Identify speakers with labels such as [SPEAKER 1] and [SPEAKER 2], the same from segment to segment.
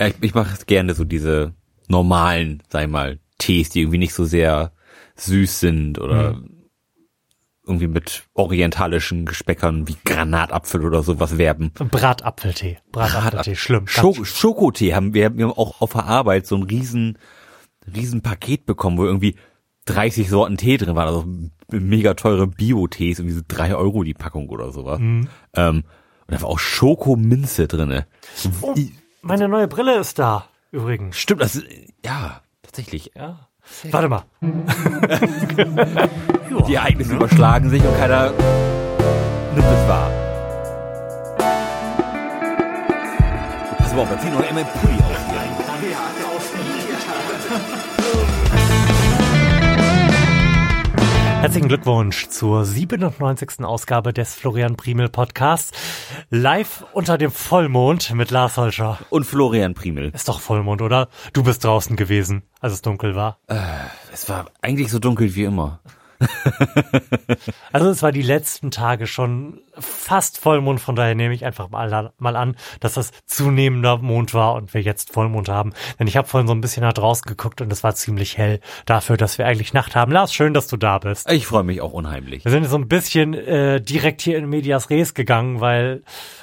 [SPEAKER 1] Ja, ich, ich mache gerne so diese normalen, sag ich mal, Tees, die irgendwie nicht so sehr süß sind oder
[SPEAKER 2] Mhm.
[SPEAKER 1] irgendwie mit orientalischen Gespeckern wie Granatapfel oder sowas werben.
[SPEAKER 2] Bratapfeltee. Bratapfeltee, schlimm.
[SPEAKER 1] Schoko Schokotee haben wir, wir haben auch auf der Arbeit so ein riesen, riesen Paket bekommen, wo irgendwie 30 Sorten Tee drin waren, also mega teure Bio-Tees, irgendwie so drei Euro die Packung oder sowas.
[SPEAKER 2] Mhm.
[SPEAKER 1] Ähm, und da war auch Schokominze drinne.
[SPEAKER 2] Oh, meine neue Brille ist da, übrigens.
[SPEAKER 1] Stimmt, das ist, ja, tatsächlich.
[SPEAKER 2] Ja. Warte mal.
[SPEAKER 1] Die Ereignisse überschlagen sich und keiner nimmt es wahr. Pass mal auf, da zieht noch einmal ein Pulli aus
[SPEAKER 2] Herzlichen Glückwunsch zur 97. Ausgabe des Florian Primel Podcasts. Live unter dem Vollmond mit Lars Holscher.
[SPEAKER 1] Und Florian Primel.
[SPEAKER 2] Ist doch Vollmond, oder? Du bist draußen gewesen, als es dunkel war.
[SPEAKER 1] Es war eigentlich so dunkel wie immer.
[SPEAKER 2] Also es war die letzten Tage schon fast Vollmond, von daher nehme ich einfach mal, mal an, dass das zunehmender Mond war und wir jetzt Vollmond haben. Denn ich habe vorhin so ein bisschen nach draußen geguckt und es war ziemlich hell dafür, dass wir eigentlich Nacht haben. Lars, schön, dass du da bist.
[SPEAKER 1] Ich freue mich auch unheimlich.
[SPEAKER 2] Wir sind so ein bisschen äh, direkt hier in Medias Res gegangen, weil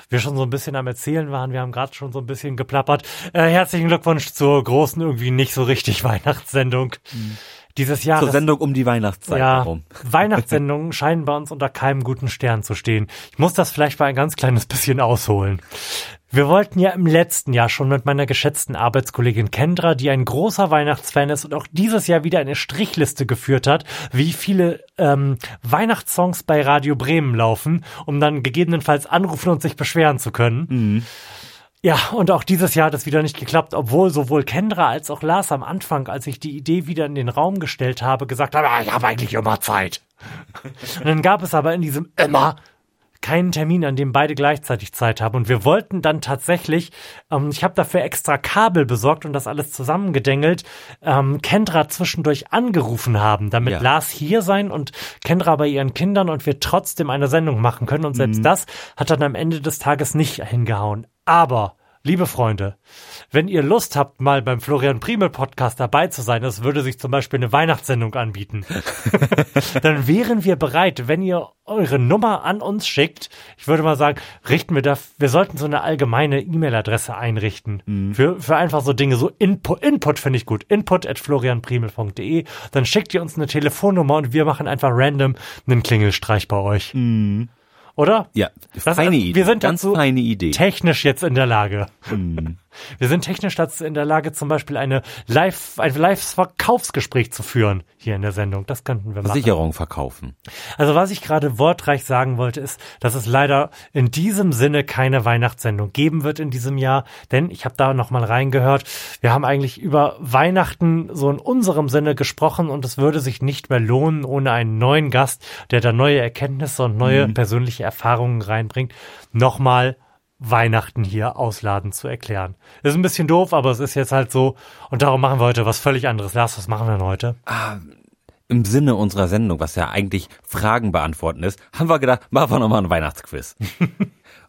[SPEAKER 2] wir schon so ein bisschen am Erzählen waren. Wir haben gerade schon so ein bisschen geplappert. Äh, herzlichen Glückwunsch zur großen, irgendwie nicht so richtig Weihnachtssendung dieses Jahres.
[SPEAKER 1] Zur Sendung um die Weihnachtszeit
[SPEAKER 2] ja,
[SPEAKER 1] herum.
[SPEAKER 2] Weihnachtssendungen scheinen bei uns unter keinem guten Stern zu stehen. Ich muss das vielleicht mal ein ganz kleines bisschen ausholen. Wir wollten ja im letzten Jahr schon mit meiner geschätzten Arbeitskollegin Kendra, die ein großer Weihnachtsfan ist und auch dieses Jahr wieder eine Strichliste geführt hat, wie viele ähm, Weihnachtssongs bei Radio Bremen laufen, um dann gegebenenfalls anrufen und sich beschweren zu können. Ja, und auch dieses Jahr hat es wieder nicht geklappt, obwohl sowohl Kendra als auch Lars am Anfang, als ich die Idee wieder in den Raum gestellt habe, gesagt haben, "Ah, ich habe eigentlich immer Zeit. Und dann gab es aber in diesem immer keinen Termin, an dem beide gleichzeitig Zeit haben. Und wir wollten dann tatsächlich, ähm, ich habe dafür extra Kabel besorgt und das alles zusammengedengelt, ähm, Kendra zwischendurch angerufen haben, damit
[SPEAKER 1] Ja.
[SPEAKER 2] Lars hier sein und Kendra bei ihren Kindern und wir trotzdem eine Sendung machen können. Und selbst das hat dann am Ende des Tages nicht hingehauen. Aber, liebe Freunde, wenn ihr Lust habt, mal beim Florian Primel Podcast dabei zu sein, es würde sich zum Beispiel eine Weihnachtssendung anbieten, dann wären wir bereit, wenn ihr eure Nummer an uns schickt. Ich würde mal sagen, richten wir da, wir sollten so eine allgemeine E-Mail-Adresse einrichten. Für, für einfach so Dinge, so Input, Input finde ich gut. Input at florianprimel.de. Dann schickt ihr uns eine Telefonnummer und wir machen einfach random einen Klingelstreich bei euch. Oder?
[SPEAKER 1] Ja,
[SPEAKER 2] Das-
[SPEAKER 1] feine
[SPEAKER 2] also,
[SPEAKER 1] Idee.
[SPEAKER 2] wir sind
[SPEAKER 1] Ganz
[SPEAKER 2] dazu
[SPEAKER 1] feine Idee.
[SPEAKER 2] technisch jetzt in der Lage. Wir sind technisch dazu in der Lage, zum Beispiel eine Live, ein Live-Verkaufsgespräch zu führen hier in der Sendung. Das könnten wir machen.
[SPEAKER 1] Versicherung verkaufen.
[SPEAKER 2] Also was ich gerade wortreich sagen wollte, ist, dass es leider in diesem Sinne keine Weihnachtssendung geben wird in diesem Jahr, denn ich habe da noch mal reingehört. Wir haben eigentlich über Weihnachten so in unserem Sinne gesprochen und es würde sich nicht mehr lohnen ohne einen neuen Gast, der da neue Erkenntnisse und neue persönliche Erfahrungen reinbringt, nochmal Weihnachten hier ausladen zu erklären. Ist ein bisschen doof, aber es ist jetzt halt so und darum machen wir heute was völlig anderes. Lars, was machen wir denn heute?
[SPEAKER 1] Im Sinne unserer Sendung, was ja eigentlich Fragen beantworten ist, haben wir gedacht, machen wir nochmal einen Weihnachtsquiz.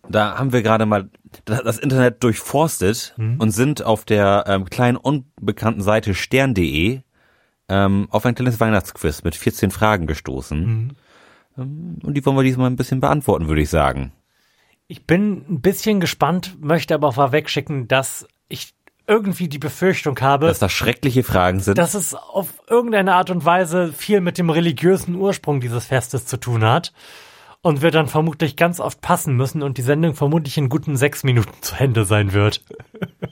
[SPEAKER 1] Da haben wir gerade mal das Internet durchforstet und sind auf der ähm, kleinen unbekannten Seite stern.de ähm, auf ein kleines Weihnachtsquiz mit 14 Fragen gestoßen. Ähm, und die wollen wir diesmal ein bisschen beantworten, würde ich sagen.
[SPEAKER 2] Ich bin ein bisschen gespannt, möchte aber vorwegschicken, dass ich irgendwie die Befürchtung habe,
[SPEAKER 1] Dass das schreckliche Fragen sind.
[SPEAKER 2] dass es auf irgendeine Art und Weise viel mit dem religiösen Ursprung dieses Festes zu tun hat. Und wir dann vermutlich ganz oft passen müssen und die Sendung vermutlich in guten sechs Minuten zu Ende sein wird.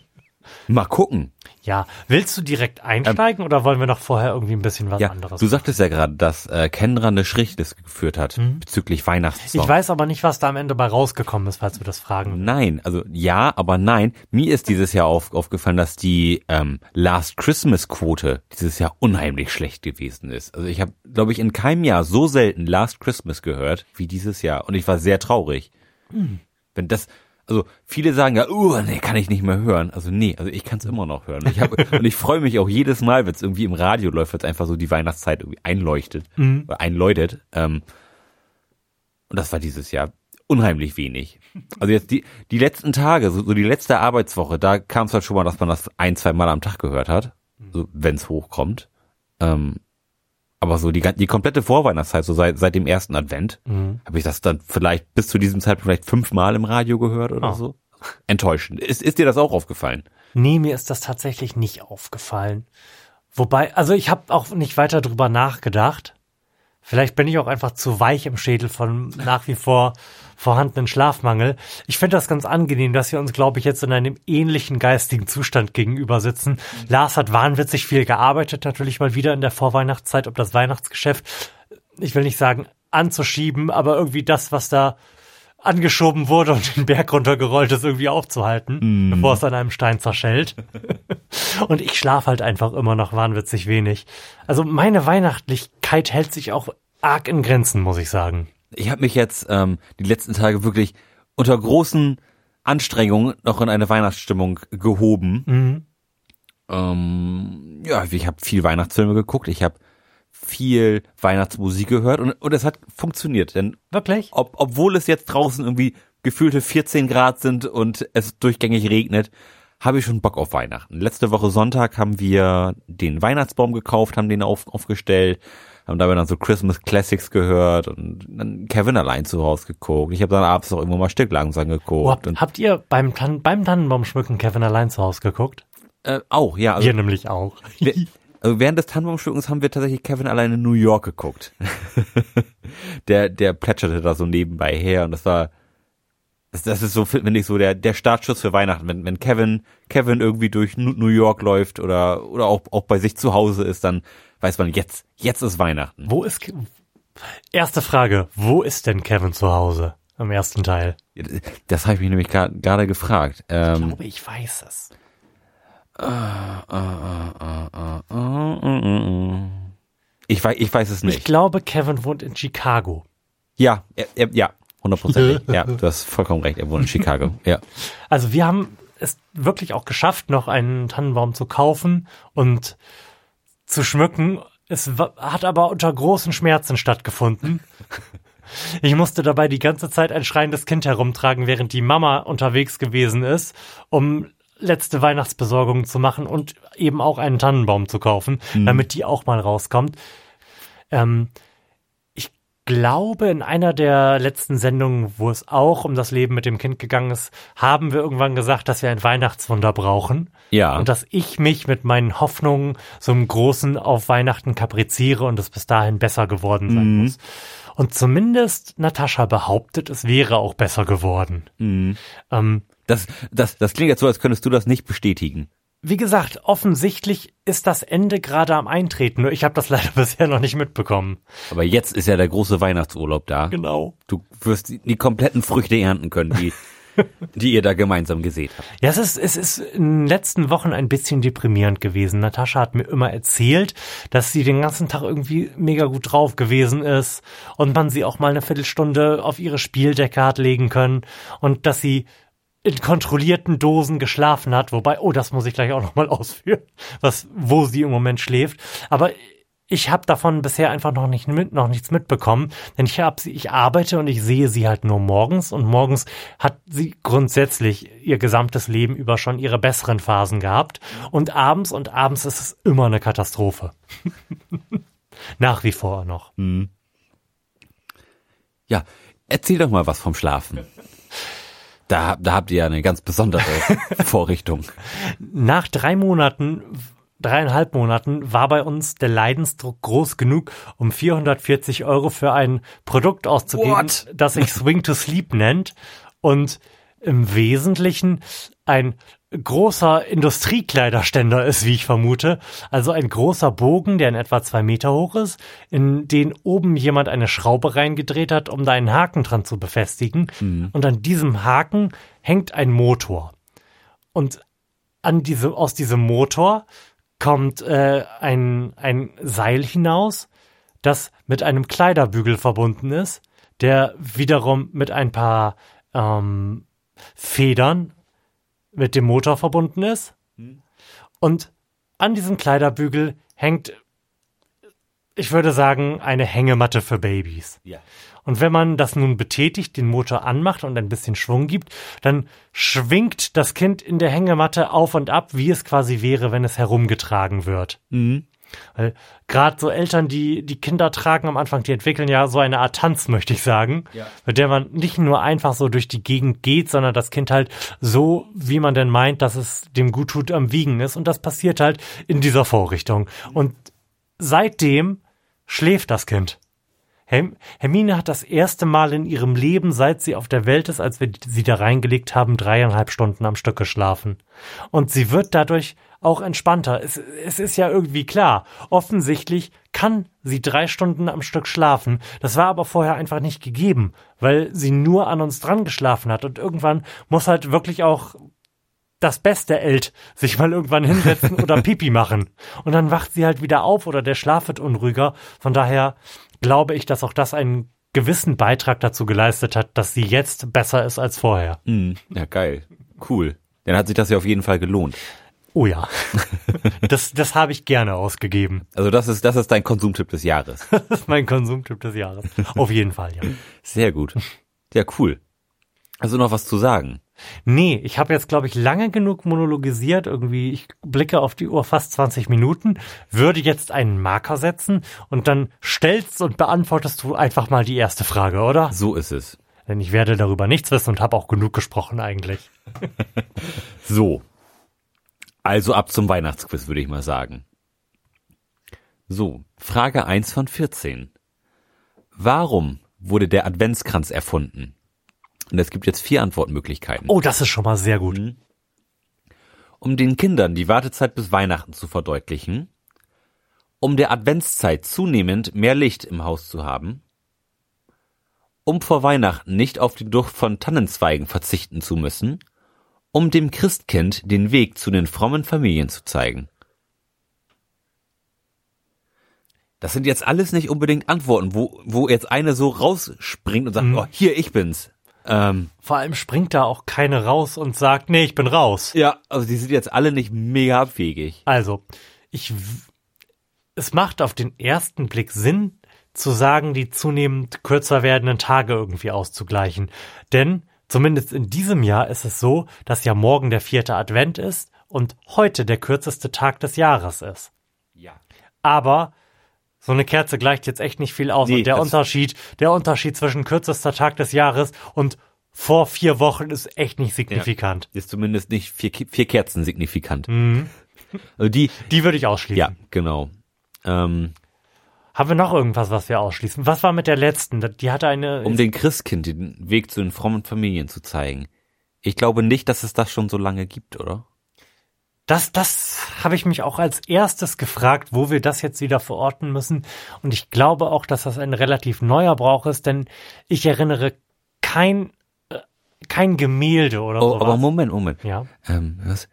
[SPEAKER 1] mal gucken.
[SPEAKER 2] Ja, willst du direkt einsteigen oder wollen wir noch vorher irgendwie ein bisschen was
[SPEAKER 1] Ja,
[SPEAKER 2] anderes?
[SPEAKER 1] du sagtest ja gerade, dass äh, Kendra eine Strichliste geführt hat bezüglich Weihnachtssongs.
[SPEAKER 2] ich weiß aber nicht, was da am Ende bei rausgekommen ist, falls wir das fragen.
[SPEAKER 1] Nein, also ja, aber nein. Mir ist dieses Jahr auf, aufgefallen, dass die ähm, Last Christmas Quote dieses Jahr unheimlich schlecht gewesen ist. Also ich habe, glaube ich, in keinem Jahr so selten Last Christmas gehört wie dieses Jahr und ich war sehr traurig. Wenn das, also viele sagen ja, uh, nee, kann ich nicht mehr hören. Also nee, also ich kann es immer noch hören. Ich hab, und ich freue mich auch jedes Mal, wenn es irgendwie im Radio läuft, wenn einfach so die Weihnachtszeit irgendwie einleuchtet oder einläutet. Ähm, und das war dieses Jahr unheimlich wenig. Also jetzt die, die letzten Tage, so, so die letzte Arbeitswoche, da kam es halt schon mal, dass man das ein, zwei Mal am Tag gehört hat, so, wenn es hochkommt. Ähm, aber so die, die komplette Vorweihnachtszeit, so seit, seit dem ersten Advent,
[SPEAKER 2] Mhm.
[SPEAKER 1] habe ich das dann vielleicht bis zu diesem Zeitpunkt vielleicht fünfmal im Radio gehört oder
[SPEAKER 2] Ah.
[SPEAKER 1] so. Enttäuschend. Ist, ist dir das auch aufgefallen?
[SPEAKER 2] Nee, mir ist das tatsächlich nicht aufgefallen. Wobei, also ich habe auch nicht weiter drüber nachgedacht. Vielleicht bin ich auch einfach zu weich im Schädel von nach wie vor vorhandenen Schlafmangel. Ich finde das ganz angenehm, dass wir uns, glaube ich, jetzt in einem ähnlichen geistigen Zustand gegenüber sitzen. Lars hat wahnwitzig viel gearbeitet, natürlich mal wieder in der Vorweihnachtszeit, um das Weihnachtsgeschäft, ich will nicht sagen anzuschieben, aber irgendwie das, was da angeschoben wurde und den Berg runtergerollt ist, irgendwie aufzuhalten, bevor es an einem Stein zerschellt. und ich schlafe halt einfach immer noch wahnwitzig wenig. Also meine Weihnachtlichkeit hält sich auch arg in Grenzen, muss ich sagen.
[SPEAKER 1] Ich habe mich jetzt ähm, die letzten Tage wirklich unter großen Anstrengungen noch in eine Weihnachtsstimmung gehoben.
[SPEAKER 2] Mhm.
[SPEAKER 1] Ähm, ja, ich habe viel Weihnachtsfilme geguckt, ich habe viel Weihnachtsmusik gehört und, und es hat funktioniert. Denn
[SPEAKER 2] Wirklich?
[SPEAKER 1] ob, obwohl es jetzt draußen irgendwie gefühlte 14 Grad sind und es durchgängig regnet, habe ich schon Bock auf Weihnachten. Letzte Woche Sonntag haben wir den Weihnachtsbaum gekauft, haben den auf, aufgestellt, haben dabei dann so Christmas Classics gehört und dann Kevin allein zu Hause geguckt. Ich habe dann abends noch irgendwo mal Stück langsam
[SPEAKER 2] Oh,
[SPEAKER 1] geguckt.
[SPEAKER 2] habt,
[SPEAKER 1] und,
[SPEAKER 2] habt ihr beim, beim Tannenbaumschmücken Kevin allein zu Hause geguckt?
[SPEAKER 1] äh, auch, ja. Also,
[SPEAKER 2] wir nämlich auch.
[SPEAKER 1] wir, also während des Tannenbaumschmückens haben wir tatsächlich Kevin allein in New York geguckt. der, der plätscherte da so nebenbei her und das war, das, das ist so, finde ich, so der, der Startschuss für Weihnachten. Wenn, wenn Kevin, Kevin irgendwie durch New York läuft oder, oder auch, auch bei sich zu Hause ist, dann weiß man, jetzt, jetzt ist Weihnachten.
[SPEAKER 2] Wo ist, erste Frage, wo ist denn Kevin zu Hause? Im ersten Teil.
[SPEAKER 1] Das habe ich mich nämlich gerade gefragt.
[SPEAKER 2] Ich
[SPEAKER 1] Ähm,
[SPEAKER 2] glaube, ich weiß es.
[SPEAKER 1] Ich weiß, ich weiß es
[SPEAKER 2] Ich
[SPEAKER 1] nicht.
[SPEAKER 2] glaube, Kevin wohnt in Chicago.
[SPEAKER 1] Ja, er, ja, hundertprozentig. ja, du hast vollkommen recht. Er wohnt in Chicago. Ja.
[SPEAKER 2] Also wir haben es wirklich auch geschafft, noch einen Tannenbaum zu kaufen und zu schmücken. Es hat aber unter großen Schmerzen stattgefunden. Ich musste dabei die ganze Zeit ein schreiendes Kind herumtragen, während die Mama unterwegs gewesen ist, um letzte Weihnachtsbesorgungen zu machen und eben auch einen Tannenbaum zu kaufen, damit die auch mal rauskommt. Ähm, ich glaube, in einer der letzten Sendungen, wo es auch um das Leben mit dem Kind gegangen ist, haben wir irgendwann gesagt, dass wir ein Weihnachtswunder brauchen.
[SPEAKER 1] Ja.
[SPEAKER 2] Und dass ich mich mit meinen Hoffnungen so im Großen auf Weihnachten kapriziere und es bis dahin besser geworden sein muss. Und zumindest Natascha behauptet, es wäre auch besser geworden. Ähm,
[SPEAKER 1] Das, das, das klingt jetzt so, als könntest du das nicht bestätigen.
[SPEAKER 2] wie gesagt, offensichtlich ist das Ende gerade am Eintreten, nur ich habe das leider bisher noch nicht mitbekommen.
[SPEAKER 1] Aber jetzt ist ja der große Weihnachtsurlaub da.
[SPEAKER 2] Genau.
[SPEAKER 1] Du wirst die, die kompletten Früchte ernten können, die, die ihr da gemeinsam gesät habt.
[SPEAKER 2] Ja, es ist, es ist in den letzten Wochen ein bisschen deprimierend gewesen. Natascha hat mir immer erzählt, dass sie den ganzen Tag irgendwie mega gut drauf gewesen ist und man sie auch mal eine Viertelstunde auf ihre Spieldecke hat legen können und dass sie in kontrollierten Dosen geschlafen hat, wobei, oh, das muss ich gleich auch nochmal ausführen, was, wo sie im Moment schläft. Aber ich habe davon bisher einfach noch nicht mit, noch nichts mitbekommen, denn ich habe sie, ich arbeite und ich sehe sie halt nur morgens und morgens hat sie grundsätzlich ihr gesamtes Leben über schon ihre besseren Phasen gehabt und abends und abends ist es immer eine Katastrophe. Nach wie vor noch.
[SPEAKER 1] Ja, erzähl doch mal was vom Schlafen. Da, da habt ihr ja eine ganz besondere Vorrichtung.
[SPEAKER 2] Nach drei Monaten, dreieinhalb Monaten war bei uns der Leidensdruck groß genug, um 440 Euro für ein Produkt auszugeben,
[SPEAKER 1] What?
[SPEAKER 2] das sich Swing to Sleep nennt und im Wesentlichen ein großer Industriekleiderständer ist, wie ich vermute. Also ein großer Bogen, der in etwa zwei Meter hoch ist, in den oben jemand eine Schraube reingedreht hat, um da einen Haken dran zu befestigen. Und an diesem Haken hängt ein Motor. Und an diese, aus diesem Motor kommt äh, ein, ein Seil hinaus, das mit einem Kleiderbügel verbunden ist, der wiederum mit ein paar ähm, Federn mit dem Motor verbunden ist. Und an diesem Kleiderbügel hängt ich würde sagen, eine Hängematte für Babys.
[SPEAKER 1] Ja.
[SPEAKER 2] Und wenn man das nun betätigt, den Motor anmacht und ein bisschen Schwung gibt, dann schwingt das Kind in der Hängematte auf und ab, wie es quasi wäre, wenn es herumgetragen wird.
[SPEAKER 1] Mhm.
[SPEAKER 2] Weil gerade so Eltern, die die Kinder tragen am Anfang, die entwickeln ja so eine Art Tanz, möchte ich sagen,
[SPEAKER 1] Ja.
[SPEAKER 2] mit der man nicht nur einfach so durch die Gegend geht, sondern das Kind halt so, wie man denn meint, dass es dem gut tut, am Wiegen ist. Und das passiert halt in dieser Vorrichtung. Und seitdem schläft das Kind. Herm Hermine hat das erste Mal in ihrem Leben, seit sie auf der Welt ist, als wir sie da reingelegt haben, dreieinhalb Stunden am Stück geschlafen. Und sie wird dadurch auch entspannter. Es, es ist ja irgendwie klar. Offensichtlich kann sie drei Stunden am Stück schlafen. Das war aber vorher einfach nicht gegeben, weil sie nur an uns dran geschlafen hat. Und irgendwann muss halt wirklich auch das beste Elt sich mal irgendwann hinsetzen oder Pipi machen. Und dann wacht sie halt wieder auf oder der Schlaf wird unruhiger. Von daher glaube ich, dass auch das einen gewissen Beitrag dazu geleistet hat, dass sie jetzt besser ist als vorher.
[SPEAKER 1] Mhm. Ja, geil. Cool. Dann hat sich das ja auf jeden Fall gelohnt.
[SPEAKER 2] Oh ja. Das, das habe ich gerne ausgegeben.
[SPEAKER 1] Also das ist, das ist dein Konsumtipp des Jahres.
[SPEAKER 2] Das ist mein Konsumtipp des Jahres. Auf jeden Fall, ja.
[SPEAKER 1] Sehr gut. Ja, cool. Also noch was zu sagen?
[SPEAKER 2] Nee, ich habe jetzt, glaube ich, lange genug monologisiert. Irgendwie, ich blicke auf die Uhr fast 20 Minuten, würde jetzt einen Marker setzen und dann stellst und beantwortest du einfach mal die erste Frage, oder?
[SPEAKER 1] So ist es.
[SPEAKER 2] Denn ich werde darüber nichts wissen und habe auch genug gesprochen eigentlich.
[SPEAKER 1] So. Also ab zum Weihnachtsquiz, würde ich mal sagen. So, Frage 1 von 14. Warum wurde der Adventskranz erfunden? Und es gibt jetzt vier Antwortmöglichkeiten.
[SPEAKER 2] Oh, das ist schon mal sehr gut.
[SPEAKER 1] Um den Kindern die Wartezeit bis Weihnachten zu verdeutlichen, um der Adventszeit zunehmend mehr Licht im Haus zu haben, um vor Weihnachten nicht auf die Duft von Tannenzweigen verzichten zu müssen, um dem Christkind den Weg zu den frommen Familien zu zeigen. Das sind jetzt alles nicht unbedingt Antworten, wo, wo jetzt eine so rausspringt und sagt, oh, hier, ich bin's. Ähm,
[SPEAKER 2] Vor allem springt da auch keine raus und sagt, nee, ich bin raus.
[SPEAKER 1] ja, also die sind jetzt alle nicht mega abwegig.
[SPEAKER 2] Also, ich, es macht auf den ersten Blick Sinn, zu sagen, die zunehmend kürzer werdenden Tage irgendwie auszugleichen. Denn zumindest in diesem Jahr ist es so, dass ja morgen der vierte Advent ist und heute der kürzeste Tag des Jahres ist.
[SPEAKER 1] Ja.
[SPEAKER 2] Aber so eine Kerze gleicht jetzt echt nicht viel aus.
[SPEAKER 1] Nee,
[SPEAKER 2] und der
[SPEAKER 1] das-
[SPEAKER 2] Unterschied, der Unterschied zwischen kürzester Tag des Jahres und vor vier Wochen ist echt nicht signifikant.
[SPEAKER 1] Ist zumindest nicht vier, vier Kerzen signifikant. Also die,
[SPEAKER 2] Die würde ich ausschließen.
[SPEAKER 1] ja, genau. Ähm,
[SPEAKER 2] Haben wir noch irgendwas, was wir ausschließen? Was war mit der letzten? Die hatte eine.
[SPEAKER 1] um den Christkind den Weg zu den frommen Familien zu zeigen. Ich glaube nicht, dass es das schon so lange gibt, oder?
[SPEAKER 2] das, das habe ich mich auch als erstes gefragt, wo wir das jetzt wieder verorten müssen. Und ich glaube auch, dass das ein relativ neuer Brauch ist, denn ich erinnere kein, äh, kein Gemälde oder
[SPEAKER 1] Oh,
[SPEAKER 2] sowas.
[SPEAKER 1] aber Moment, Moment.
[SPEAKER 2] ja.
[SPEAKER 1] Ähm, was?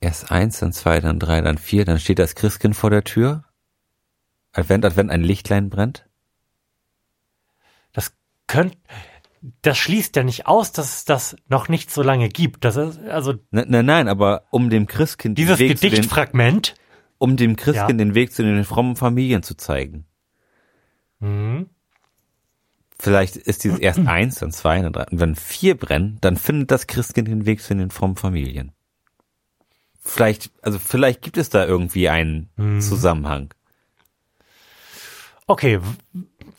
[SPEAKER 1] Erst eins, dann zwei, dann drei, dann vier, dann steht das Christkind vor der Tür. Advent, Advent, ein Lichtlein brennt.
[SPEAKER 2] Das könnte, das schließt ja nicht aus, dass es das noch nicht so lange gibt. Das ist, also
[SPEAKER 1] Nein, nein, nein, aber um dem Christkind
[SPEAKER 2] dieses
[SPEAKER 1] den Weg zu den,
[SPEAKER 2] Gedichtfragment.
[SPEAKER 1] um dem Christkind
[SPEAKER 2] Ja.
[SPEAKER 1] den Weg zu den frommen Familien zu zeigen.
[SPEAKER 2] Mhm.
[SPEAKER 1] Vielleicht ist dieses erst eins, dann zwei, dann drei. Und wenn vier brennen, dann findet das Christkind den Weg zu den frommen Familien. Vielleicht, also vielleicht gibt es da irgendwie einen
[SPEAKER 2] Mhm.
[SPEAKER 1] Zusammenhang.
[SPEAKER 2] Okay,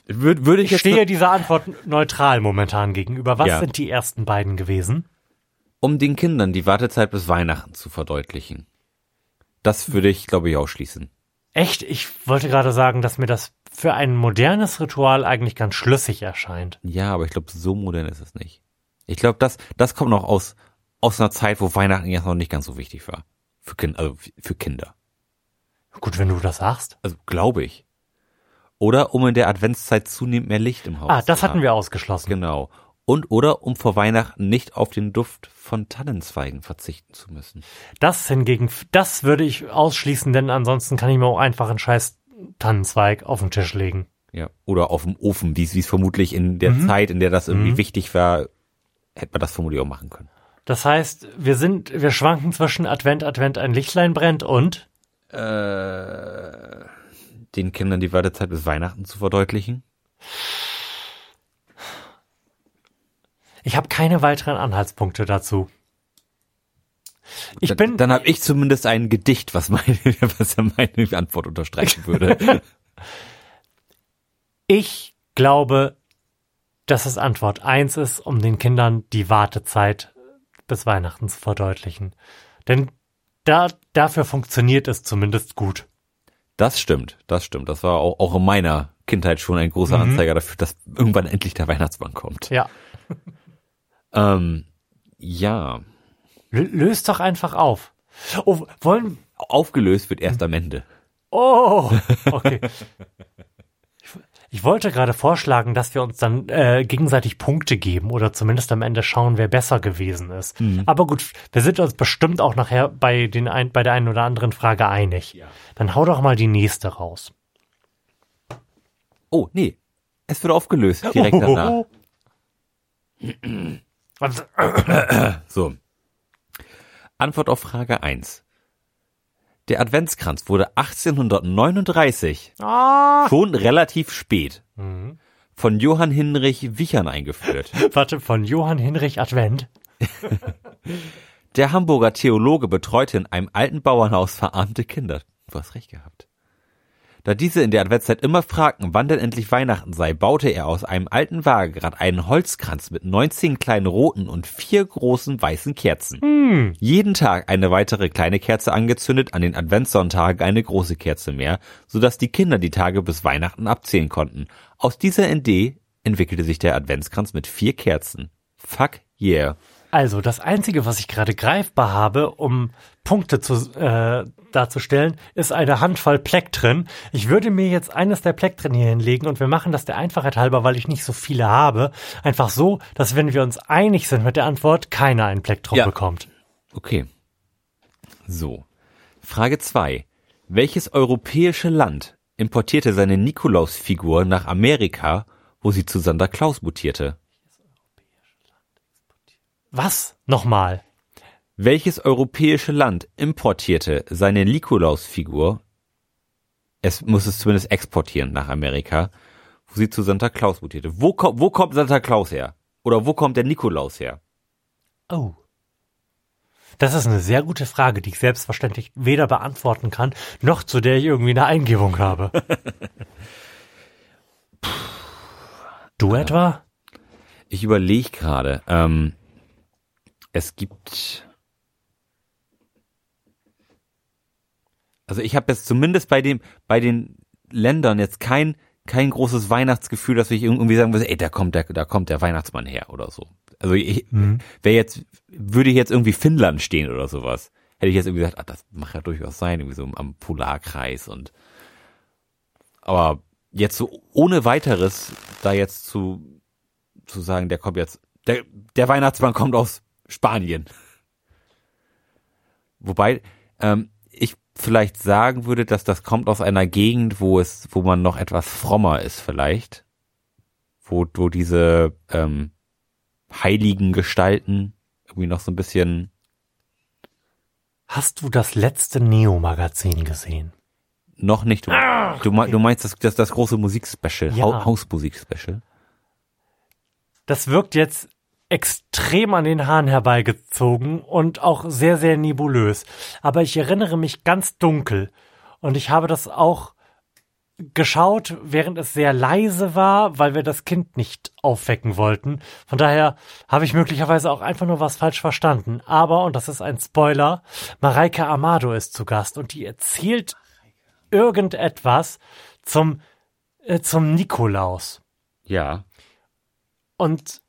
[SPEAKER 1] Würde, würde ich
[SPEAKER 2] ich
[SPEAKER 1] jetzt
[SPEAKER 2] stehe dieser Antwort neutral momentan gegenüber. Was
[SPEAKER 1] Ja.
[SPEAKER 2] sind die ersten beiden gewesen?
[SPEAKER 1] um den Kindern die Wartezeit bis Weihnachten zu verdeutlichen. Das würde ich, glaube ich, ausschließen.
[SPEAKER 2] Echt? Ich wollte gerade sagen, dass mir das für ein modernes Ritual eigentlich ganz schlüssig erscheint.
[SPEAKER 1] Ja, aber ich glaube, so modern ist es nicht. Ich glaube, das, das kommt noch aus, aus einer Zeit, wo Weihnachten jetzt noch nicht ganz so wichtig war. Für Kinder, also für Kinder.
[SPEAKER 2] Gut, wenn du das sagst.
[SPEAKER 1] Also glaube ich. Oder um in der Adventszeit zunehmend mehr Licht im Haus
[SPEAKER 2] Ah, das
[SPEAKER 1] zu
[SPEAKER 2] hatten
[SPEAKER 1] haben.
[SPEAKER 2] wir ausgeschlossen.
[SPEAKER 1] Genau. Und oder um vor Weihnachten nicht auf den Duft von Tannenzweigen verzichten zu müssen.
[SPEAKER 2] Das hingegen, das würde ich ausschließen, denn ansonsten kann ich mir auch einfach einen scheiß Tannenzweig auf den Tisch legen.
[SPEAKER 1] Ja. Oder auf dem Ofen, wie es vermutlich in der
[SPEAKER 2] Mhm.
[SPEAKER 1] Zeit, in der das irgendwie wichtig war, hätte man das vermutlich auch machen können.
[SPEAKER 2] Das heißt, wir sind, wir schwanken zwischen Advent, Advent, ein Lichtlein brennt und
[SPEAKER 1] Äh, den Kindern die Wartezeit bis Weihnachten zu verdeutlichen?
[SPEAKER 2] Ich habe keine weiteren Anhaltspunkte dazu. Ich
[SPEAKER 1] dann,
[SPEAKER 2] bin,
[SPEAKER 1] dann habe ich zumindest ein Gedicht, was meine, was ja meine Antwort unterstreichen würde.
[SPEAKER 2] ich glaube, dass es Antwort eins ist, um den Kindern die Wartezeit bis Weihnachten zu verdeutlichen. Denn da, dafür funktioniert es zumindest gut.
[SPEAKER 1] Das stimmt, das stimmt. Das war auch, auch in meiner Kindheit schon ein großer
[SPEAKER 2] Mhm.
[SPEAKER 1] Anzeiger dafür, dass irgendwann endlich der Weihnachtsmann kommt.
[SPEAKER 2] Ja.
[SPEAKER 1] Ähm, ja,
[SPEAKER 2] löst doch einfach auf. Oh, wollen,
[SPEAKER 1] aufgelöst wird erst am Ende.
[SPEAKER 2] Oh, okay. Ich, wollte gerade vorschlagen, dass wir uns dann äh, gegenseitig Punkte geben oder zumindest am Ende schauen, wer besser gewesen ist. Aber gut, wir sind uns bestimmt auch nachher bei, den ein, bei der einen oder anderen Frage einig. Dann hau doch mal die nächste raus.
[SPEAKER 1] Oh, nee. Es wird aufgelöst direkt danach. So. Antwort auf Frage 1. Der Adventskranz wurde 1839,
[SPEAKER 2] ah,
[SPEAKER 1] schon relativ spät,
[SPEAKER 2] Mhm.
[SPEAKER 1] von Johann Hinrich Wichern eingeführt.
[SPEAKER 2] warte, von Johann Hinrich Advent.
[SPEAKER 1] Der Hamburger Theologe betreute in einem alten Bauernhaus verarmte Kinder. Du hast recht gehabt. Da diese in der Adventszeit immer fragten, wann denn endlich Weihnachten sei, baute er aus einem alten Waagerad einen Holzkranz mit 19 kleinen roten und vier großen weißen Kerzen.
[SPEAKER 2] Hm.
[SPEAKER 1] Jeden Tag eine weitere kleine Kerze angezündet, an den Adventssonntagen eine große Kerze mehr, sodass die Kinder die Tage bis Weihnachten abzählen konnten. Aus dieser Idee entwickelte sich der Adventskranz mit vier Kerzen. Fuck yeah.
[SPEAKER 2] Also, das Einzige, was ich gerade greifbar habe, um Punkte zu, äh, darzustellen, ist eine Handvoll Plektren. Ich würde mir jetzt eines der Plektren hier hinlegen und wir machen das der Einfachheit halber, weil ich nicht so viele habe, einfach so, dass wenn wir uns einig sind mit der Antwort, keiner ein Plektrum
[SPEAKER 1] Ja.
[SPEAKER 2] bekommt.
[SPEAKER 1] Okay. So. Frage 2. Welches europäische Land importierte seine Nikolausfigur nach Amerika, wo sie zu Santa Claus mutierte?
[SPEAKER 2] Was? Nochmal.
[SPEAKER 1] Welches europäische Land importierte seine Nikolausfigur? Es muss es zumindest exportieren nach Amerika, wo sie zu Santa Claus mutierte. Wo, ko wo kommt Santa Claus her? Oder wo kommt der Nikolaus her?
[SPEAKER 2] Oh. Das ist eine sehr gute Frage, die ich selbstverständlich weder beantworten kann, noch zu der ich irgendwie eine Eingebung habe. du etwa?
[SPEAKER 1] Ich überlege gerade. Ähm, es gibt. Also ich habe jetzt zumindest bei dem bei den Ländern jetzt kein kein großes Weihnachtsgefühl, dass ich irgendwie sagen würde, ey, da kommt der da kommt der Weihnachtsmann her oder so. Also ich wäre jetzt würde jetzt irgendwie Finnland stehen oder sowas, hätte ich jetzt irgendwie gesagt, ah, das mag ja durchaus sein, irgendwie so am Polarkreis und aber jetzt so ohne weiteres da jetzt zu zu sagen, der kommt jetzt, der, der Weihnachtsmann kommt aus Spanien. Wobei ähm, ich vielleicht sagen würde, dass das kommt aus einer Gegend, wo es, wo man noch etwas frommer ist vielleicht, wo, wo diese ähm, heiligen Gestalten irgendwie noch so ein bisschen
[SPEAKER 2] Hast du das letzte Neo-Magazin gesehen?
[SPEAKER 1] noch nicht. Du, du, mein- du meinst das, das, das große Musikspecial,
[SPEAKER 2] Ja.
[SPEAKER 1] Hau- Hausmusikspecial?
[SPEAKER 2] Das wirkt jetzt extrem an den Haaren herbeigezogen und auch sehr, sehr nebulös. Aber ich erinnere mich ganz dunkel. Und ich habe das auch geschaut, während es sehr leise war, weil wir das Kind nicht aufwecken wollten. Von daher habe ich möglicherweise auch einfach nur was falsch verstanden. Aber, und das ist ein Spoiler, Mareike Amado ist zu Gast und die erzählt irgendetwas zum, äh, zum Nikolaus.
[SPEAKER 1] Ja.
[SPEAKER 2] Und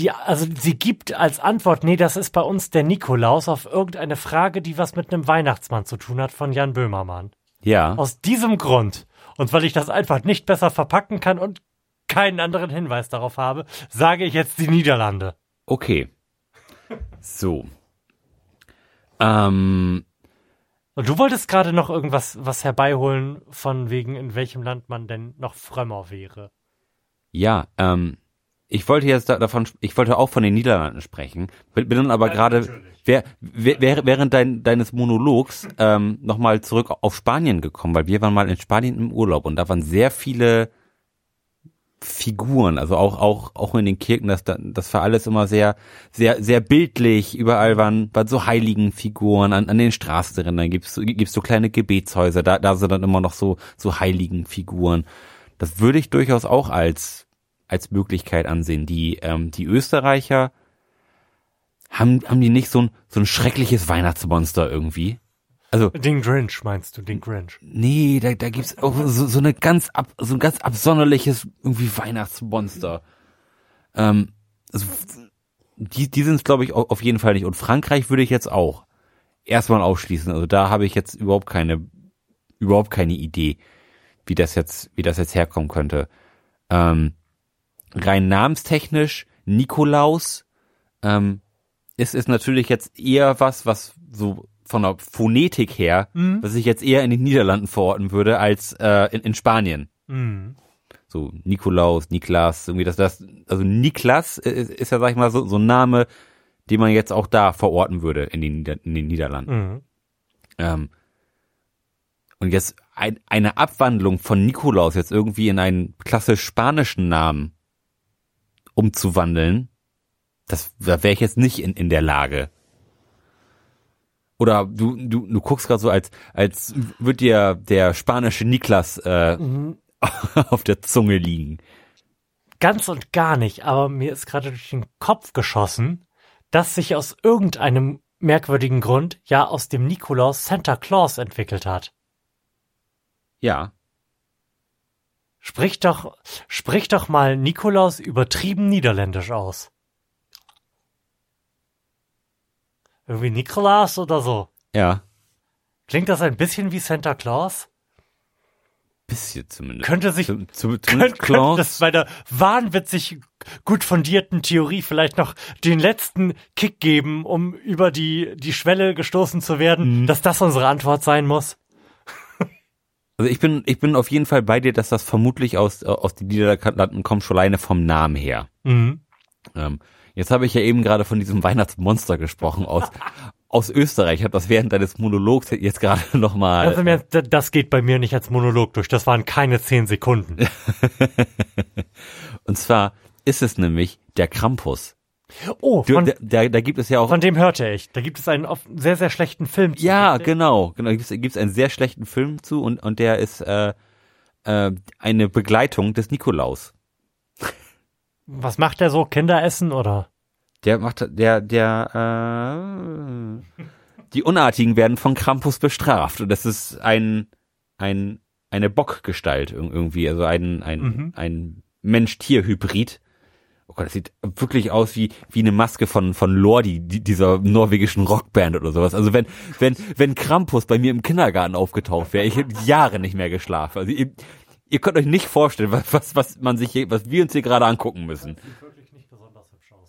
[SPEAKER 2] die, also sie gibt als Antwort, nee, das ist bei uns der Nikolaus auf irgendeine Frage, die was mit einem Weihnachtsmann zu tun hat von Jan Böhmermann.
[SPEAKER 1] Ja.
[SPEAKER 2] Aus diesem Grund und weil ich das einfach nicht besser verpacken kann und keinen anderen Hinweis darauf habe, sage ich jetzt die Niederlande.
[SPEAKER 1] Okay. So. Ähm,
[SPEAKER 2] Und du wolltest gerade noch irgendwas was herbeiholen von wegen, in welchem Land man denn noch frömmer wäre.
[SPEAKER 1] ja, ähm, ich wollte jetzt da, davon, ich wollte auch von den Niederlanden sprechen, bin, dann aber ja, gerade während dein, deines Monologs ähm, nochmal zurück auf Spanien gekommen, weil wir waren mal in Spanien im Urlaub und da waren sehr viele Figuren, also auch auch auch in den Kirchen, das das war alles immer sehr sehr sehr bildlich. Überall waren waren so heiligen Figuren an, an den Straßenrändern gibt's gibt's so kleine Gebetshäuser, da da sind dann immer noch so so heiligen Figuren. Das würde ich durchaus auch als als Möglichkeit ansehen. Die ähm, die Österreicher haben haben die nicht so ein so ein schreckliches Weihnachtsmonster irgendwie?
[SPEAKER 2] Also den Grinch meinst du, den Grinch?
[SPEAKER 1] Nee, da, da gibt's auch so, so eine ganz ab, so ein ganz absonderliches irgendwie Weihnachtsmonster. Ähm, also, die die sind glaube ich auf jeden Fall nicht und Frankreich würde ich jetzt auch erstmal ausschließen. Also da habe ich jetzt überhaupt keine überhaupt keine Idee, wie das jetzt wie das jetzt herkommen könnte. Ähm, rein namenstechnisch Nikolaus ähm, ist ist natürlich jetzt eher was was so von der Phonetik her, mhm. was ich jetzt eher in den Niederlanden verorten würde als äh, in, in Spanien. Mhm. So Nikolaus, Niklas, irgendwie das, das, also Niklas ist, ist ja, sag ich mal, so, so ein Name, den man jetzt auch da verorten würde in den, in den Niederlanden. Mhm. Ähm, und jetzt ein, eine Abwandlung von Nikolaus jetzt irgendwie in einen klassisch spanischen Namen umzuwandeln, das, da wäre ich jetzt nicht in, in der Lage. Oder du, du, du guckst gerade so, als, als wird dir der spanische Niklas äh, mhm. auf der Zunge liegen.
[SPEAKER 2] Ganz und gar nicht, aber mir ist gerade durch den Kopf geschossen, dass sich aus irgendeinem merkwürdigen Grund ja aus dem Nikolaus Santa Claus entwickelt hat.
[SPEAKER 1] Ja.
[SPEAKER 2] Sprich doch, sprich doch mal Nikolaus übertrieben niederländisch aus. Irgendwie Nikolaus oder so.
[SPEAKER 1] Ja.
[SPEAKER 2] Klingt das ein bisschen wie Santa Claus?
[SPEAKER 1] Bisschen zumindest.
[SPEAKER 2] Könnte sich, Zum, zum, könnte, könnte das bei der wahnwitzig gut fundierten Theorie vielleicht noch den letzten Kick geben, um über die, die Schwelle gestoßen zu werden, mhm. dass das unsere Antwort sein muss?
[SPEAKER 1] Also ich bin, ich bin auf jeden Fall bei dir, dass das vermutlich aus, aus den Niederlanden kommt, schon alleine vom Namen her. Mhm. Ähm, Jetzt habe ich ja eben gerade von diesem Weihnachtsmonster gesprochen aus, aus Österreich. Ich habe das während deines Monologs jetzt gerade nochmal.
[SPEAKER 2] Also das geht bei mir nicht als Monolog durch. Das waren keine zehn Sekunden.
[SPEAKER 1] Und zwar ist es nämlich der Krampus.
[SPEAKER 2] Oh,
[SPEAKER 1] von, da, da, da gibt es ja auch.
[SPEAKER 2] Von dem hörte ich. Da gibt es einen sehr, sehr schlechten Film
[SPEAKER 1] zu. Ja, genau. genau. Da gibt es, gibt es einen sehr schlechten Film zu und, und der ist äh, äh, eine Begleitung des Nikolaus.
[SPEAKER 2] Was macht der so? Kinder essen oder?
[SPEAKER 1] Der macht, der, der, äh, die Unartigen werden von Krampus bestraft und das ist ein, ein, eine Bockgestalt irgendwie, also ein, ein, mhm. ein Mensch-Tier-Hybrid. Oh Gott, das sieht wirklich aus wie, wie eine Maske von, von Lordi, dieser norwegischen Rockband oder sowas. Also wenn, wenn, wenn Krampus bei mir im Kindergarten aufgetaucht wäre, ich hätte Jahre nicht mehr geschlafen. Also ihr könnt euch nicht vorstellen, was, was, was man sich hier, was wir uns hier gerade angucken müssen.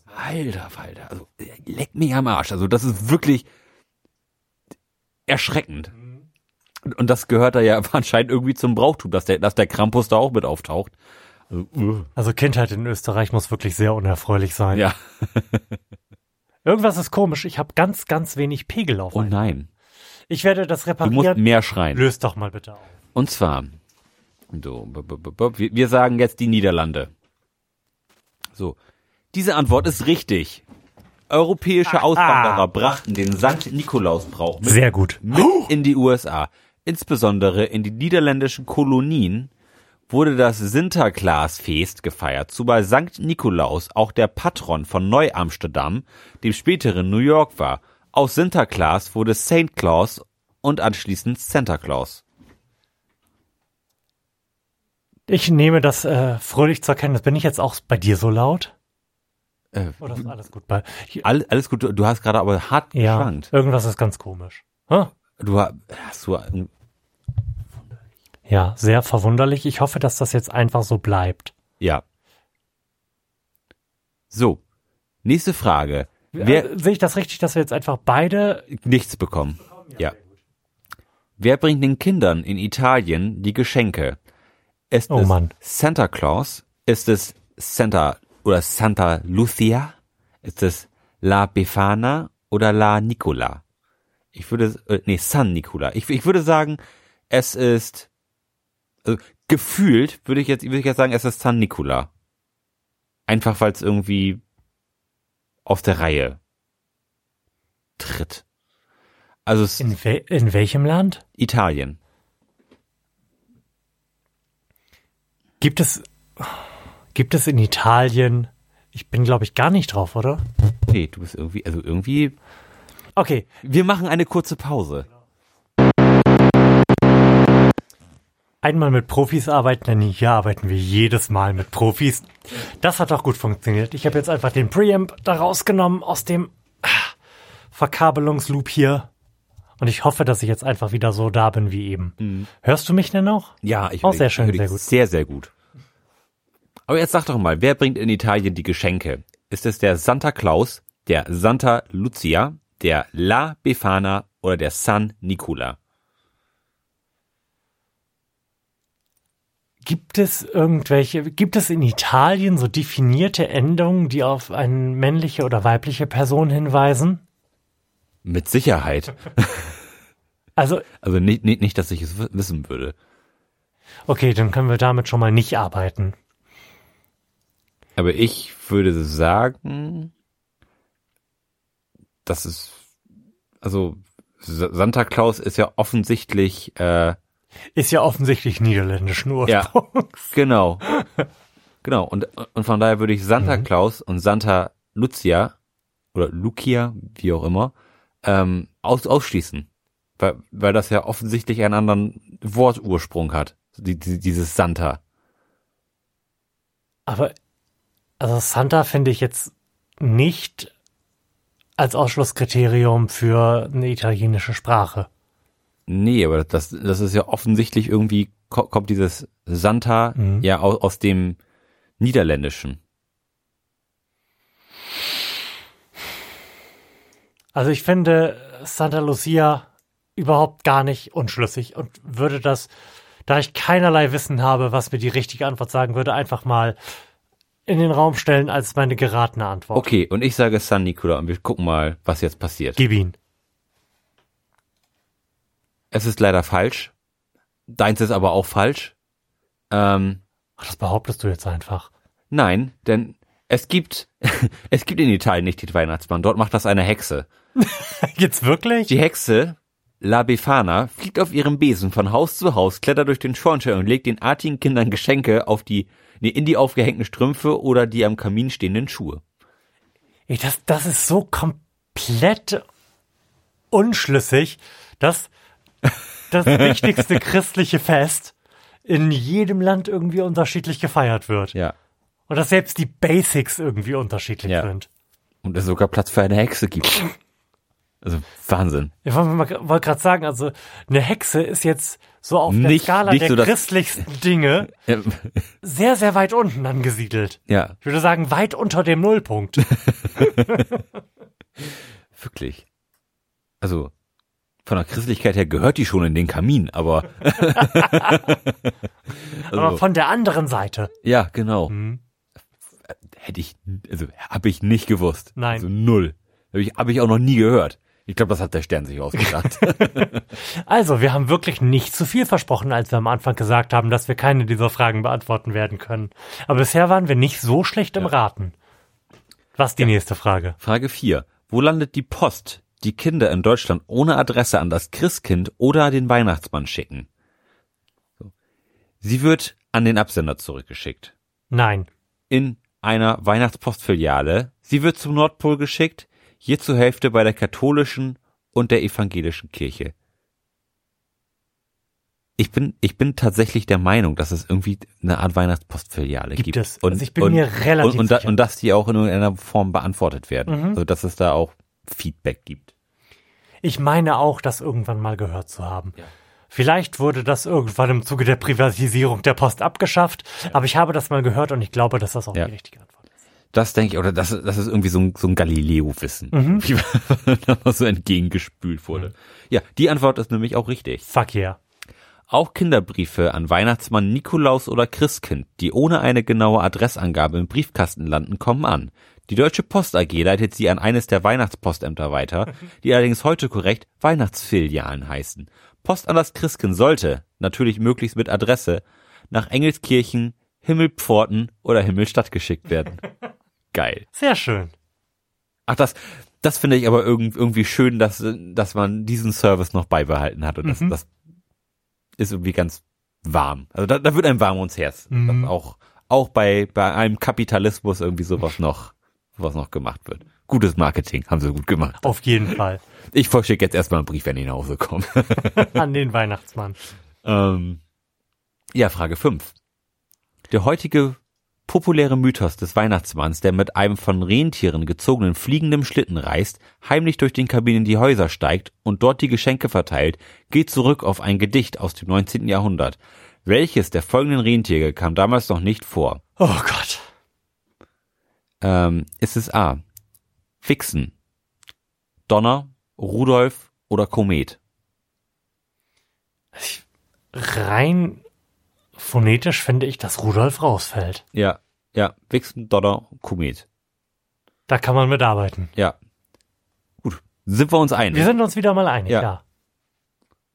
[SPEAKER 1] Alter, Alter, also leck mich am Arsch. Also das ist wirklich erschreckend. Und, und das gehört da ja anscheinend irgendwie zum Brauchtum, dass der, dass der Krampus da auch mit auftaucht.
[SPEAKER 2] Also, uh. also Kindheit in Österreich muss wirklich sehr unerfreulich sein.
[SPEAKER 1] Ja.
[SPEAKER 2] Irgendwas ist komisch. Ich habe ganz, ganz wenig Pegel auf.
[SPEAKER 1] Oh nein.
[SPEAKER 2] Ich werde das reparieren.
[SPEAKER 1] Du musst mehr schreien.
[SPEAKER 2] Löst doch mal bitte auf.
[SPEAKER 1] Und zwar so, wir sagen jetzt die Niederlande. So. Diese Antwort ist richtig. Europäische Auswanderer brachten den Sankt Nikolausbrauch
[SPEAKER 2] mit, Sehr gut.
[SPEAKER 1] mit in die USA. Insbesondere in die niederländischen Kolonien wurde das Sinterklaasfest gefeiert, zumal Sankt Nikolaus auch der Patron von Neu-Amsterdam, dem späteren New York war. Aus Sinterklaas wurde Saint Claus und anschließend Santa Claus.
[SPEAKER 2] Ich nehme das äh, fröhlich zur Kenntnis. Bin ich jetzt auch bei dir so laut?
[SPEAKER 1] Äh, Oder ist alles gut bei? All, alles gut. Du hast gerade aber hart
[SPEAKER 2] ja, geschwankt. Irgendwas ist ganz komisch. Huh?
[SPEAKER 1] Du hast du
[SPEAKER 2] ja sehr verwunderlich. Ich hoffe, dass das jetzt einfach so bleibt.
[SPEAKER 1] Ja. So, nächste Frage.
[SPEAKER 2] Wer, äh, sehe ich das richtig, dass wir jetzt einfach beide
[SPEAKER 1] nichts bekommen? Ja. Wer bringt den Kindern in Italien die Geschenke? Ist
[SPEAKER 2] oh
[SPEAKER 1] es
[SPEAKER 2] Mann.
[SPEAKER 1] Santa Claus? Ist es Santa oder Santa Lucia? Ist es La Befana oder La Nicola? Ich würde, äh, nee, San Nicola. Ich, ich würde sagen, es ist, also gefühlt würde ich jetzt, würde ich jetzt sagen, es ist San Nicola. Einfach weil es irgendwie aus der Reihe tritt. Also es
[SPEAKER 2] In, wel in welchem Land?
[SPEAKER 1] Italien.
[SPEAKER 2] Gibt es, gibt es in Italien, ich bin glaube ich gar nicht drauf, oder?
[SPEAKER 1] Nee, du bist irgendwie, also irgendwie,
[SPEAKER 2] Okay,
[SPEAKER 1] wir machen eine kurze Pause.
[SPEAKER 2] Einmal mit Profis arbeiten, denn hier arbeiten wir jedes Mal mit Profis. Das hat auch gut funktioniert. Ich habe jetzt einfach den Preamp da rausgenommen aus dem ah, Verkabelungsloop hier. Und ich hoffe, dass ich jetzt einfach wieder so da bin wie eben. Hörst du mich denn noch?
[SPEAKER 1] Ja, ich
[SPEAKER 2] Auch sehr schön,
[SPEAKER 1] höre
[SPEAKER 2] sehr gut.
[SPEAKER 1] Sehr, sehr gut. Aber jetzt sag doch mal, wer bringt in Italien die Geschenke? Ist es der Santa Claus, der Santa Lucia, der La Befana oder der San Nicola?
[SPEAKER 2] Gibt es irgendwelche, gibt es in Italien so definierte Endungen, die auf eine männliche oder weibliche Person hinweisen?
[SPEAKER 1] Mit Sicherheit.
[SPEAKER 2] Also,
[SPEAKER 1] Also nicht, nicht, nicht, dass ich es wissen würde.
[SPEAKER 2] okay, dann können wir damit schon mal nicht arbeiten.
[SPEAKER 1] Aber ich würde sagen, dass es, also Sa- Santa Claus ist ja offensichtlich, äh,
[SPEAKER 2] Ist ja offensichtlich niederländischen Ursprungs.
[SPEAKER 1] genau. Genau. Und, und von daher würde ich Santa Claus und Santa Lucia oder Lucia, wie auch immer, ähm, aus, ausschließen. Weil, weil das ja offensichtlich einen anderen Wortursprung hat. Die, die, dieses Santa.
[SPEAKER 2] Aber, also Santa finde ich jetzt nicht als Ausschlusskriterium für eine italienische Sprache.
[SPEAKER 1] Nee, aber das, das ist ja offensichtlich irgendwie, ko- kommt dieses Santa
[SPEAKER 2] Mhm.
[SPEAKER 1] ja aus, aus dem Niederländischen.
[SPEAKER 2] Also ich finde Santa Lucia überhaupt gar nicht unschlüssig und würde das, da ich keinerlei Wissen habe, was mir die richtige Antwort sagen würde, einfach mal in den Raum stellen als meine geratene Antwort.
[SPEAKER 1] Okay, und ich sage San Nicola und wir gucken mal, was jetzt passiert.
[SPEAKER 2] Gib ihn.
[SPEAKER 1] Es ist leider falsch. Deins ist aber auch falsch. Ähm,
[SPEAKER 2] Ach, das behauptest du jetzt einfach.
[SPEAKER 1] nein, denn es gibt, es gibt in Italien nicht den Weihnachtsmann. Dort macht das eine Hexe.
[SPEAKER 2] Jetzt wirklich?
[SPEAKER 1] Die Hexe, La Befana, fliegt auf ihrem Besen von Haus zu Haus, klettert durch den Schornstein und legt den artigen Kindern Geschenke auf die, nee, in die aufgehängten Strümpfe oder die am Kamin stehenden Schuhe.
[SPEAKER 2] Ey, das, das ist so komplett unschlüssig, dass das wichtigste christliche Fest in jedem Land irgendwie unterschiedlich gefeiert wird.
[SPEAKER 1] Ja.
[SPEAKER 2] Und dass selbst die Basics irgendwie unterschiedlich
[SPEAKER 1] Ja.
[SPEAKER 2] sind.
[SPEAKER 1] Und es sogar Platz für eine Hexe gibt. Also Wahnsinn.
[SPEAKER 2] Ich wollte wollt gerade sagen, also eine Hexe ist jetzt so auf der
[SPEAKER 1] Nicht-
[SPEAKER 2] Skala
[SPEAKER 1] nicht
[SPEAKER 2] der
[SPEAKER 1] so
[SPEAKER 2] christlichsten Dinge sehr, sehr weit unten angesiedelt.
[SPEAKER 1] Ja,
[SPEAKER 2] Ich würde sagen, weit unter dem Nullpunkt.
[SPEAKER 1] wirklich. Also von der Christlichkeit her gehört die schon in den Kamin, aber
[SPEAKER 2] Aber
[SPEAKER 1] also,
[SPEAKER 2] von der anderen Seite.
[SPEAKER 1] ja, genau.
[SPEAKER 2] Hm.
[SPEAKER 1] Hätte ich, also habe ich nicht gewusst.
[SPEAKER 2] Nein.
[SPEAKER 1] Also null. Habe ich, hab ich auch noch nie gehört. Ich glaube, das hat der Stern sich ausgedacht.
[SPEAKER 2] Also, wir haben wirklich nicht zu viel versprochen, als wir am Anfang gesagt haben, dass wir keine dieser Fragen beantworten werden können. Aber bisher waren wir nicht so schlecht im Raten. Was die nächste Frage?
[SPEAKER 1] Frage 4. Wo landet die Post, die Kinder in Deutschland ohne Adresse an das Christkind oder den Weihnachtsmann schicken? Sie wird an den Absender zurückgeschickt.
[SPEAKER 2] Nein.
[SPEAKER 1] in einer Weihnachtspostfiliale. Sie wird zum Nordpol geschickt, hier zur Hälfte bei der katholischen und der evangelischen Kirche. Ich bin, ich bin tatsächlich der Meinung, dass es irgendwie eine Art Weihnachtspostfiliale
[SPEAKER 2] Gibt
[SPEAKER 1] gibt.
[SPEAKER 2] es. Also ich bin mir relativ
[SPEAKER 1] und, und,
[SPEAKER 2] sicher. Mhm.
[SPEAKER 1] und dass die auch in irgendeiner Form beantwortet werden. Also dass es da auch Feedback gibt.
[SPEAKER 2] Ich meine auch, das irgendwann mal gehört zu haben. Vielleicht wurde das irgendwann im Zuge der Privatisierung der Post abgeschafft, aber ich habe das mal gehört und ich glaube, dass das auch
[SPEAKER 1] Ja.
[SPEAKER 2] die richtige Antwort ist.
[SPEAKER 1] Das denke ich, oder das, das ist irgendwie so ein, so ein Galileo-Wissen,
[SPEAKER 2] Mhm.
[SPEAKER 1] wie da mal so entgegengespült wurde. Ja, die Antwort ist nämlich auch richtig.
[SPEAKER 2] Fuck yeah.
[SPEAKER 1] Auch Kinderbriefe an Weihnachtsmann Nikolaus oder Christkind, die ohne eine genaue Adressangabe im Briefkasten landen, kommen an. Die Deutsche Post AG leitet sie an eines der Weihnachtspostämter weiter, die allerdings heute korrekt Weihnachtsfilialen heißen. Post an das Christkind sollte, natürlich möglichst mit Adresse, nach Engelskirchen, Himmelpforten oder Himmelstadt geschickt werden. Geil.
[SPEAKER 2] Sehr schön.
[SPEAKER 1] Ach, das, das finde ich aber irgendwie schön, dass, dass man diesen Service noch beibehalten hat und das,
[SPEAKER 2] Mhm.
[SPEAKER 1] das ist irgendwie ganz warm. Also da, da wird einem warm ums Herz.
[SPEAKER 2] Mhm.
[SPEAKER 1] Auch, auch bei, bei einem Kapitalismus irgendwie sowas noch, sowas noch gemacht wird. Gutes Marketing, haben sie gut gemacht.
[SPEAKER 2] Auf jeden Fall.
[SPEAKER 1] Ich verschicke jetzt erstmal einen Brief, wenn ich nach Hause komme.
[SPEAKER 2] An den Weihnachtsmann.
[SPEAKER 1] ähm, ja, Frage 5. Der heutige populäre Mythos des Weihnachtsmanns, der mit einem von Rentieren gezogenen fliegenden Schlitten reist, heimlich durch den Kabinen in die Häuser steigt und dort die Geschenke verteilt, geht zurück auf ein Gedicht aus dem 19. Jahrhundert. Welches der folgenden Rentiere kam damals noch nicht vor?
[SPEAKER 2] Oh Gott.
[SPEAKER 1] Ähm, ist es A. Fixen, Donner, Rudolf oder Komet?
[SPEAKER 2] Rein phonetisch finde ich, dass Rudolf rausfällt.
[SPEAKER 1] Ja, ja, Fixen, Donner, Komet.
[SPEAKER 2] Da kann man mitarbeiten.
[SPEAKER 1] Ja. Gut. Sind wir uns einig?
[SPEAKER 2] Wir sind uns wieder mal einig,
[SPEAKER 1] Ja.
[SPEAKER 2] ja.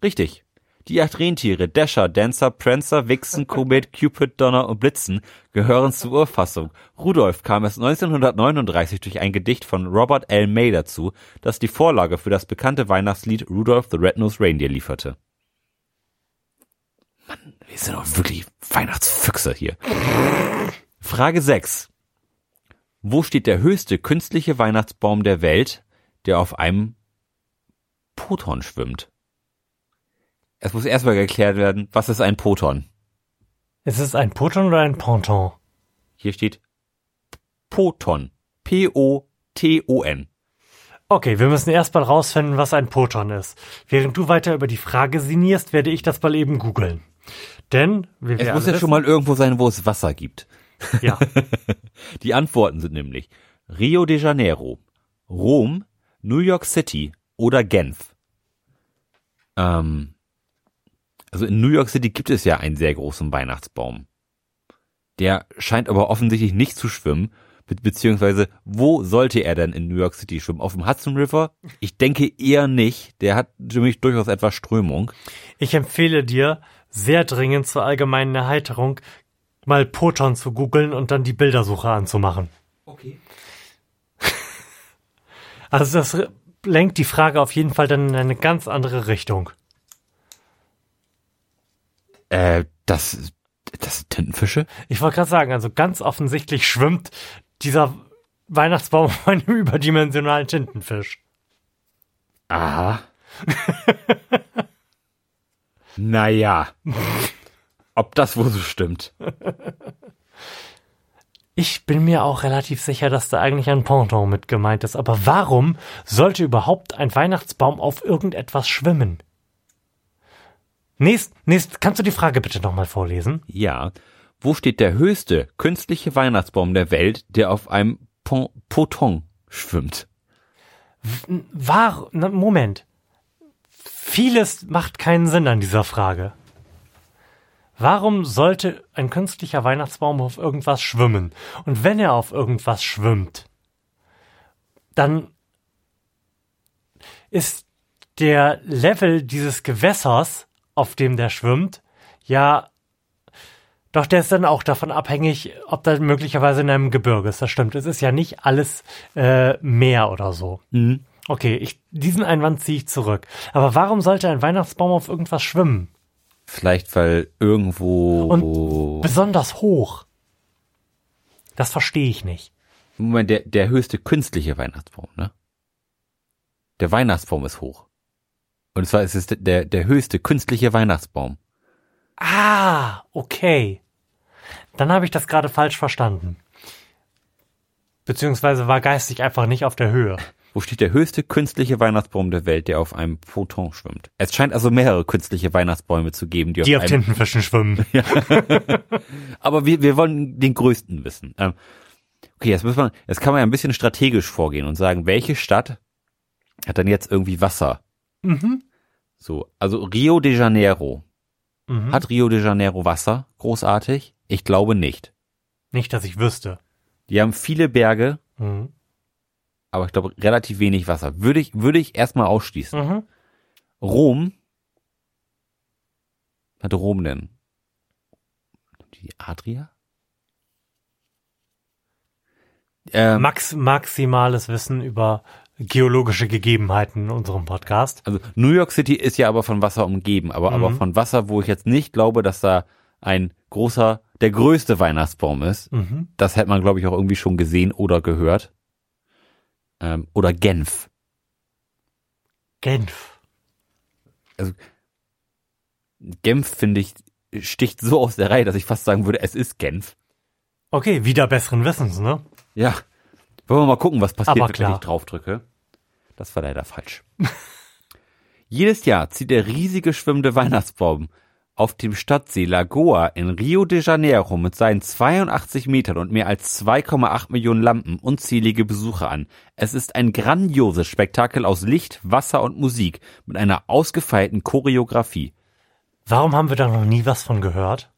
[SPEAKER 1] Richtig. Die acht Rentiere, Dasher, Dancer, Prancer, Vixen, Comet, Cupid, Donner und Blitzen gehören zur Urfassung. Rudolf kam es 1939 durch ein Gedicht von Robert L. May dazu, das die Vorlage für das bekannte Weihnachtslied Rudolph the Red-Nosed Reindeer lieferte. Mann, wir sind doch wirklich Weihnachtsfüchse hier. Frage 6. Wo steht der höchste künstliche Weihnachtsbaum der Welt, der auf einem Poton schwimmt? Es muss erstmal geklärt werden, was ist ein Poton?
[SPEAKER 2] Ist es ein Poton oder ein Ponton?
[SPEAKER 1] Hier steht Poton. P-O-T-O-N.
[SPEAKER 2] Okay, wir müssen erst mal rausfinden, was ein Poton ist. Während du weiter über die Frage sinnierst, werde ich das mal eben googeln. Denn, wie
[SPEAKER 1] Es
[SPEAKER 2] wir
[SPEAKER 1] muss
[SPEAKER 2] alle
[SPEAKER 1] ja schon mal irgendwo sein, wo es Wasser gibt.
[SPEAKER 2] ja,
[SPEAKER 1] Die Antworten sind nämlich Rio de Janeiro, Rom, New York City oder Genf. Ähm, also in New York City gibt es ja einen sehr großen Weihnachtsbaum. Der scheint aber offensichtlich nicht zu schwimmen, be beziehungsweise wo sollte er denn in New York City schwimmen? Auf dem Hudson River? Ich denke eher nicht. Der hat nämlich durchaus etwas Strömung.
[SPEAKER 2] ich empfehle dir sehr dringend zur allgemeinen Erheiterung mal Poton zu googeln und dann die Bildersuche anzumachen.
[SPEAKER 1] Okay.
[SPEAKER 2] Also das lenkt die Frage auf jeden Fall dann in eine ganz andere Richtung.
[SPEAKER 1] Äh, das, das sind Tintenfische?
[SPEAKER 2] Ich wollte gerade sagen, also ganz offensichtlich schwimmt dieser Weihnachtsbaum auf einem überdimensionalen Tintenfisch.
[SPEAKER 1] Aha. naja. Ob das wohl so stimmt.
[SPEAKER 2] Ich bin mir auch relativ sicher, dass da eigentlich ein Ponton mit gemeint ist. Aber warum sollte überhaupt ein Weihnachtsbaum auf irgendetwas schwimmen? Nächst, nächst, kannst du die Frage bitte nochmal vorlesen?
[SPEAKER 1] Ja. Wo steht der höchste künstliche Weihnachtsbaum der Welt, der auf einem Pon Poton schwimmt?
[SPEAKER 2] War, na, Moment. Vieles macht keinen Sinn an dieser Frage. Warum sollte ein künstlicher Weihnachtsbaum auf irgendwas schwimmen? Und wenn er auf irgendwas schwimmt, dann ist der Level dieses Gewässers, auf dem der schwimmt, ja, doch der ist dann auch davon abhängig, ob da möglicherweise in einem Gebirge ist. Das stimmt. Es ist ja nicht alles äh, Meer oder so. Okay, ich, diesen Einwand ziehe ich zurück. Aber warum sollte ein Weihnachtsbaum auf irgendwas schwimmen?
[SPEAKER 1] Vielleicht, weil irgendwo.
[SPEAKER 2] Und besonders hoch. Das verstehe ich nicht.
[SPEAKER 1] Moment, der, der höchste künstliche Weihnachtsbaum, ne? Der Weihnachtsbaum ist hoch. Und zwar ist es der, der höchste künstliche Weihnachtsbaum.
[SPEAKER 2] Ah, okay. Dann habe ich das gerade falsch verstanden. Beziehungsweise war geistig einfach nicht auf der Höhe.
[SPEAKER 1] Wo steht der höchste künstliche Weihnachtsbaum der Welt, der auf einem Poton schwimmt? Es scheint also mehrere künstliche Weihnachtsbäume zu geben, die,
[SPEAKER 2] Die
[SPEAKER 1] auf
[SPEAKER 2] auf Tintenfischen schwimmen.
[SPEAKER 1] Aber wir, wir wollen den größten wissen. Ähm, okay, jetzt muss man, jetzt kann man ja ein bisschen strategisch vorgehen und sagen, welche Stadt hat dann jetzt irgendwie Wasser?
[SPEAKER 2] Mhm.
[SPEAKER 1] So, also Rio de Janeiro.
[SPEAKER 2] Mhm.
[SPEAKER 1] Hat Rio de Janeiro Wasser? Großartig? Ich glaube nicht.
[SPEAKER 2] Nicht, dass ich wüsste.
[SPEAKER 1] Die haben viele Berge,
[SPEAKER 2] Mhm.
[SPEAKER 1] aber ich glaube relativ wenig Wasser. Würde ich, würde ich erstmal ausschließen.
[SPEAKER 2] Mhm.
[SPEAKER 1] Rom. Hat Rom denn? Die Adria? Ähm,
[SPEAKER 2] Max, maximales Wissen über geologische Gegebenheiten in unserem Podcast.
[SPEAKER 1] also New York City ist ja aber von Wasser umgeben, aber, aber
[SPEAKER 2] Mhm.
[SPEAKER 1] von Wasser, wo ich jetzt nicht glaube, dass da ein großer, der größte Weihnachtsbaum ist.
[SPEAKER 2] Mhm.
[SPEAKER 1] Das hätte man, glaube ich, auch irgendwie schon gesehen oder gehört. Ähm, oder Genf.
[SPEAKER 2] Genf.
[SPEAKER 1] Genf, finde ich, sticht so aus der Reihe, dass ich fast sagen würde, es ist Genf.
[SPEAKER 2] Okay, wieder besseren Wissens, ne?
[SPEAKER 1] Ja. Wollen wir mal gucken, was passiert, wenn ich draufdrücke. Das war leider falsch. Jedes Jahr zieht der riesige schwimmende Weihnachtsbaum auf dem Stadtsee Lagoa in Rio de Janeiro mit seinen 82 Metern und mehr als 2,8 Millionen Lampen unzählige Besucher an. Es ist ein grandioses Spektakel aus Licht, Wasser und Musik mit einer ausgefeilten Choreografie.
[SPEAKER 2] Warum haben wir da noch nie was von gehört?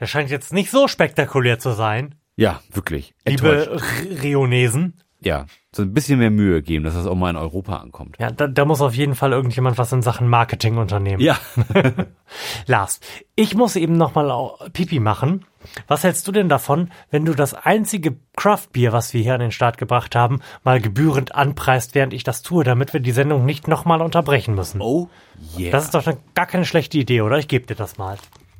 [SPEAKER 2] Der scheint jetzt nicht so spektakulär zu sein,
[SPEAKER 1] Ja, wirklich.
[SPEAKER 2] Liebe Rionesen.
[SPEAKER 1] Ja, so ein bisschen mehr Mühe geben, dass das auch mal in Europa ankommt.
[SPEAKER 2] Ja, da, da muss auf jeden Fall irgendjemand was in Sachen Marketing unternehmen.
[SPEAKER 1] Ja.
[SPEAKER 2] Lars, ich muss eben nochmal Pipi machen. Was hältst du denn davon, wenn du das einzige Craft-Bier, was wir hier an den Start gebracht haben, mal gebührend anpreist, während ich das tue, damit wir die Sendung nicht nochmal unterbrechen müssen?
[SPEAKER 1] Oh, yeah.
[SPEAKER 2] Das ist doch gar keine schlechte Idee, oder? Ich gebe dir das mal.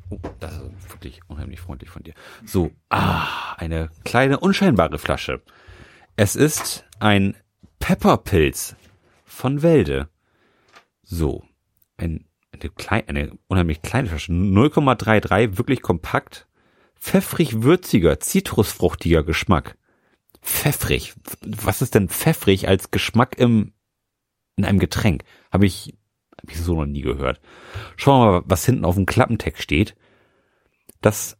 [SPEAKER 1] Oh, das ist wirklich unheimlich freundlich von dir. So, ah, eine kleine unscheinbare Flasche. Es ist ein Pepperpilz von Welde. So, ein, eine, klein, eine unheimlich kleine Flasche, 0,33, wirklich kompakt, pfeffrig würziger, zitrusfruchtiger Geschmack. Pfeffrig. Was ist denn pfeffrig als Geschmack im in einem Getränk? Habe ich habe ich so noch nie gehört. Schauen wir mal, was hinten auf dem Klappentext steht. Das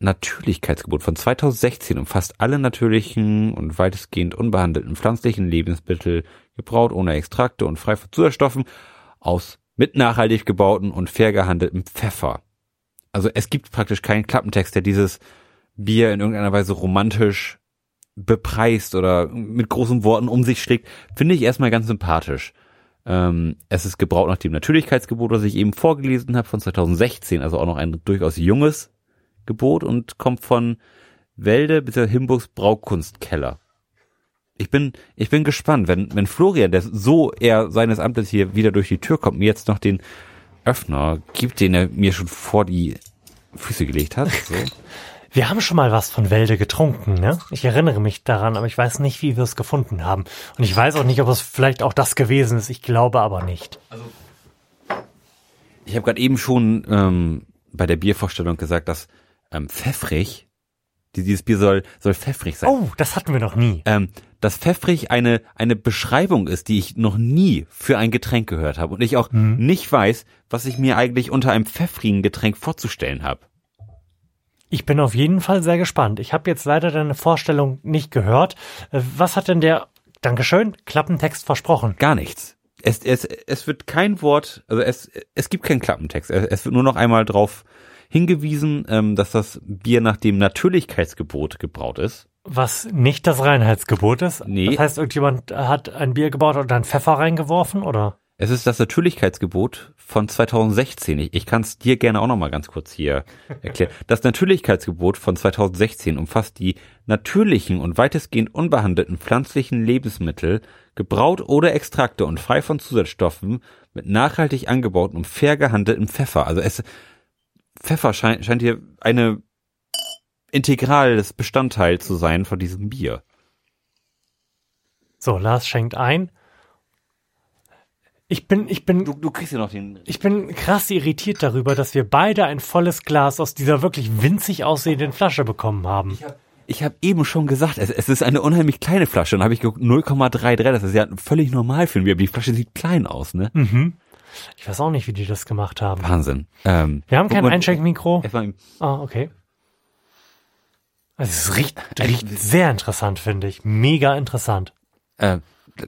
[SPEAKER 1] Natürlichkeitsgebot von 2016 umfasst alle natürlichen und weitestgehend unbehandelten pflanzlichen Lebensmittel, gebraut ohne Extrakte und frei von Zusatzstoffen, aus mit nachhaltig gebauten und fair gehandeltem Pfeffer. Also es gibt praktisch keinen Klappentext, der dieses Bier in irgendeiner Weise romantisch bepreist oder mit großen Worten um sich schlägt, finde ich erstmal ganz sympathisch. Ähm, es ist gebraut nach dem Natürlichkeitsgebot, was ich eben vorgelesen habe, von 2016, also auch noch ein durchaus junges Gebot und kommt von Welde bis Himburgs Braukunstkeller. Ich bin, ich bin gespannt, wenn, wenn Florian, der so eher seines Amtes hier wieder durch die Tür kommt, mir jetzt noch den Öffner gibt, den er mir schon vor die Füße gelegt hat. So.
[SPEAKER 2] Wir haben schon mal was von Wälde getrunken, ne? Ich erinnere mich daran, aber ich weiß nicht, wie wir es gefunden haben. Und ich weiß auch nicht, ob es vielleicht auch das gewesen ist. Ich glaube aber nicht.
[SPEAKER 1] Ich habe gerade eben schon ähm, bei der Biervorstellung gesagt, dass ähm, pfeffrig, die- dieses Bier soll, soll pfeffrig sein.
[SPEAKER 2] Oh, das hatten wir noch nie.
[SPEAKER 1] ähm, dass pfeffrig eine, eine Beschreibung ist, die ich noch nie für ein Getränk gehört habe und ich auch nicht weiß, was ich mir eigentlich unter einem pfeffrigen Getränk vorzustellen habe.
[SPEAKER 2] Ich bin auf jeden Fall sehr gespannt. Ich habe jetzt leider deine Vorstellung nicht gehört. Äh, Was hat denn der, Dankeschön, Klappentext versprochen?
[SPEAKER 1] Gar nichts. Es, es, es wird kein Wort, also es, es gibt keinen Klappentext. Es, wird nur noch einmal drauf hingewiesen, ähm, dass das Bier nach dem Natürlichkeitsgebot gebraut ist.
[SPEAKER 2] Was nicht das Reinheitsgebot ist?
[SPEAKER 1] Nee.
[SPEAKER 2] Das heißt, irgendjemand hat ein Bier gebaut und dann Pfeffer reingeworfen, oder?
[SPEAKER 1] Es ist das Natürlichkeitsgebot von 2016. Ich, ich kann es dir gerne auch noch mal ganz kurz hier erklären. Das Natürlichkeitsgebot von 2016 umfasst die natürlichen und weitestgehend unbehandelten pflanzlichen Lebensmittel, gebraut oder Extrakte und frei von Zusatzstoffen, mit nachhaltig angebauten und fair gehandeltem Pfeffer. Also es Pfeffer scheint, scheint hier eine integrales Bestandteil zu sein von diesem Bier.
[SPEAKER 2] So, Lars schenkt ein. Ich bin, ich bin,
[SPEAKER 1] Du, du kriegst ja noch den
[SPEAKER 2] ich bin krass irritiert darüber, dass wir beide ein volles Glas aus dieser wirklich winzig aussehenden Flasche bekommen haben.
[SPEAKER 1] Ich habe eben schon gesagt, es, es ist eine unheimlich kleine Flasche. Und habe ich geguckt, 0,33, das ist ja völlig normal für Bier. Aber die Flasche sieht klein aus, ne?
[SPEAKER 2] Mhm. Ich weiß auch nicht, wie die das gemacht haben.
[SPEAKER 1] Wahnsinn. Ähm,
[SPEAKER 2] Wir haben kein Einschenkmikro.
[SPEAKER 1] im-
[SPEAKER 2] Ah, okay. Also es riecht, riecht sehr interessant, finde ich. Mega interessant.
[SPEAKER 1] Äh,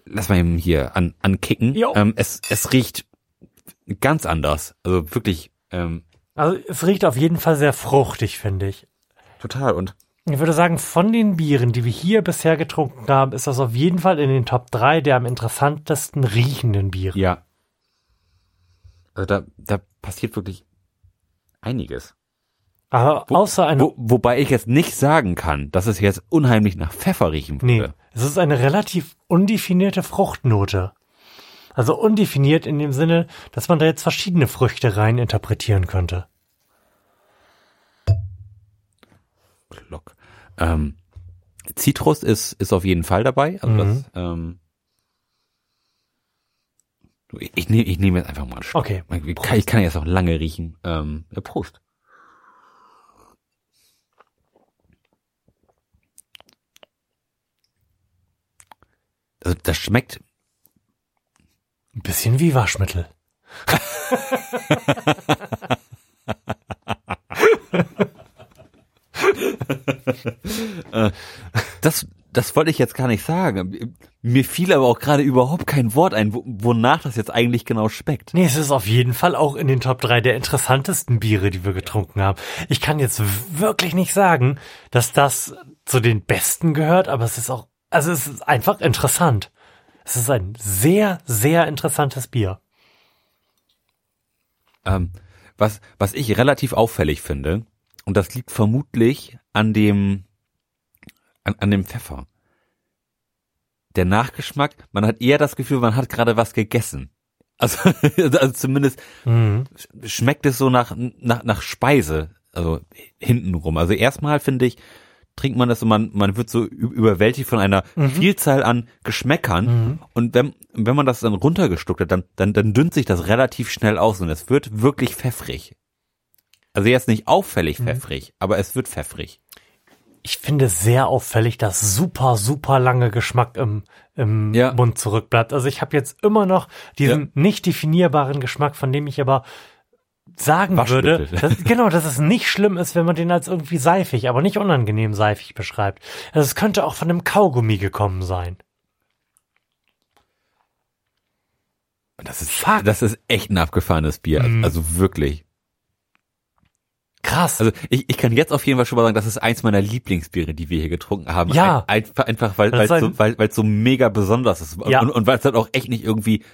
[SPEAKER 1] lass mal eben hier an, ankicken.
[SPEAKER 2] Jo.
[SPEAKER 1] Ähm, es, es riecht ganz anders. Also wirklich, ähm,
[SPEAKER 2] Also es riecht auf jeden Fall sehr fruchtig, finde ich.
[SPEAKER 1] total. Und
[SPEAKER 2] Ich würde sagen, von den Bieren, die wir hier bisher getrunken haben, ist das auf jeden Fall in den Top 3 der am interessantesten riechenden Biere.
[SPEAKER 1] ja. Also da, da passiert wirklich einiges.
[SPEAKER 2] Aber außer einer.
[SPEAKER 1] Wo, wobei ich jetzt nicht sagen kann, dass es jetzt unheimlich nach Pfeffer riechen
[SPEAKER 2] nee,
[SPEAKER 1] würde.
[SPEAKER 2] Es ist eine relativ undefinierte Fruchtnote. Also undefiniert in dem Sinne, dass man da jetzt verschiedene Früchte rein interpretieren könnte.
[SPEAKER 1] Glock. Ähm, Zitrus ist, ist auf jeden Fall dabei. Also
[SPEAKER 2] Mhm.
[SPEAKER 1] das, ähm, ich, ich nehme ich nehm jetzt einfach mal einen Schluck.
[SPEAKER 2] Okay.
[SPEAKER 1] Ich kann, ich kann jetzt auch lange riechen. Ähm, Prost. Also das schmeckt
[SPEAKER 2] Ein bisschen wie Waschmittel.
[SPEAKER 1] Das, das wollte ich jetzt gar nicht sagen. Mir fiel aber auch gerade überhaupt kein Wort ein, wo, wonach das jetzt eigentlich genau schmeckt.
[SPEAKER 2] Nee, es ist auf jeden Fall auch in den Top 3 der interessantesten Biere, die wir getrunken haben. Ich kann jetzt wirklich nicht sagen, dass das zu den besten gehört, aber es ist auch, also es ist einfach interessant. Es ist ein sehr, sehr interessantes Bier.
[SPEAKER 1] Ähm, was, was ich relativ auffällig finde, und das liegt vermutlich an dem, an, an dem Pfeffer. Der Nachgeschmack, man hat eher das Gefühl, man hat gerade was gegessen. Also, also zumindest
[SPEAKER 2] Mhm.
[SPEAKER 1] schmeckt es so nach, nach, nach Speise, also hintenrum. Also erstmal finde ich, trinkt man das und man, man wird so überwältigt von einer Vielzahl an Geschmäckern. Und wenn, wenn man das dann runtergestuckt hat, dann, dann, dann dünnt sich das relativ schnell aus und es wird wirklich pfeffrig. Also jetzt nicht auffällig pfeffrig, aber es wird pfeffrig.
[SPEAKER 2] Ich finde es sehr auffällig, dass super, super lange Geschmack im, im
[SPEAKER 1] Ja.
[SPEAKER 2] Mund zurückbleibt. Also ich habe jetzt immer noch diesen nicht definierbaren Geschmack, von dem ich aber sagen würde, dass, genau, dass es nicht schlimm ist, wenn man den als irgendwie seifig, aber nicht unangenehm seifig beschreibt. Also es könnte auch von einem Kaugummi gekommen sein.
[SPEAKER 1] Das ist, das ist echt ein abgefahrenes Bier.
[SPEAKER 2] Mhm.
[SPEAKER 1] Also wirklich.
[SPEAKER 2] Krass.
[SPEAKER 1] Also ich, ich kann jetzt auf jeden Fall schon mal sagen, das ist eins meiner Lieblingsbiere, die wir hier getrunken haben.
[SPEAKER 2] Ja.
[SPEAKER 1] Ein, einfach, einfach weil weil es so,
[SPEAKER 2] ein-
[SPEAKER 1] weil, weil's so mega besonders ist.
[SPEAKER 2] Ja.
[SPEAKER 1] Und, und weil es dann auch echt nicht irgendwie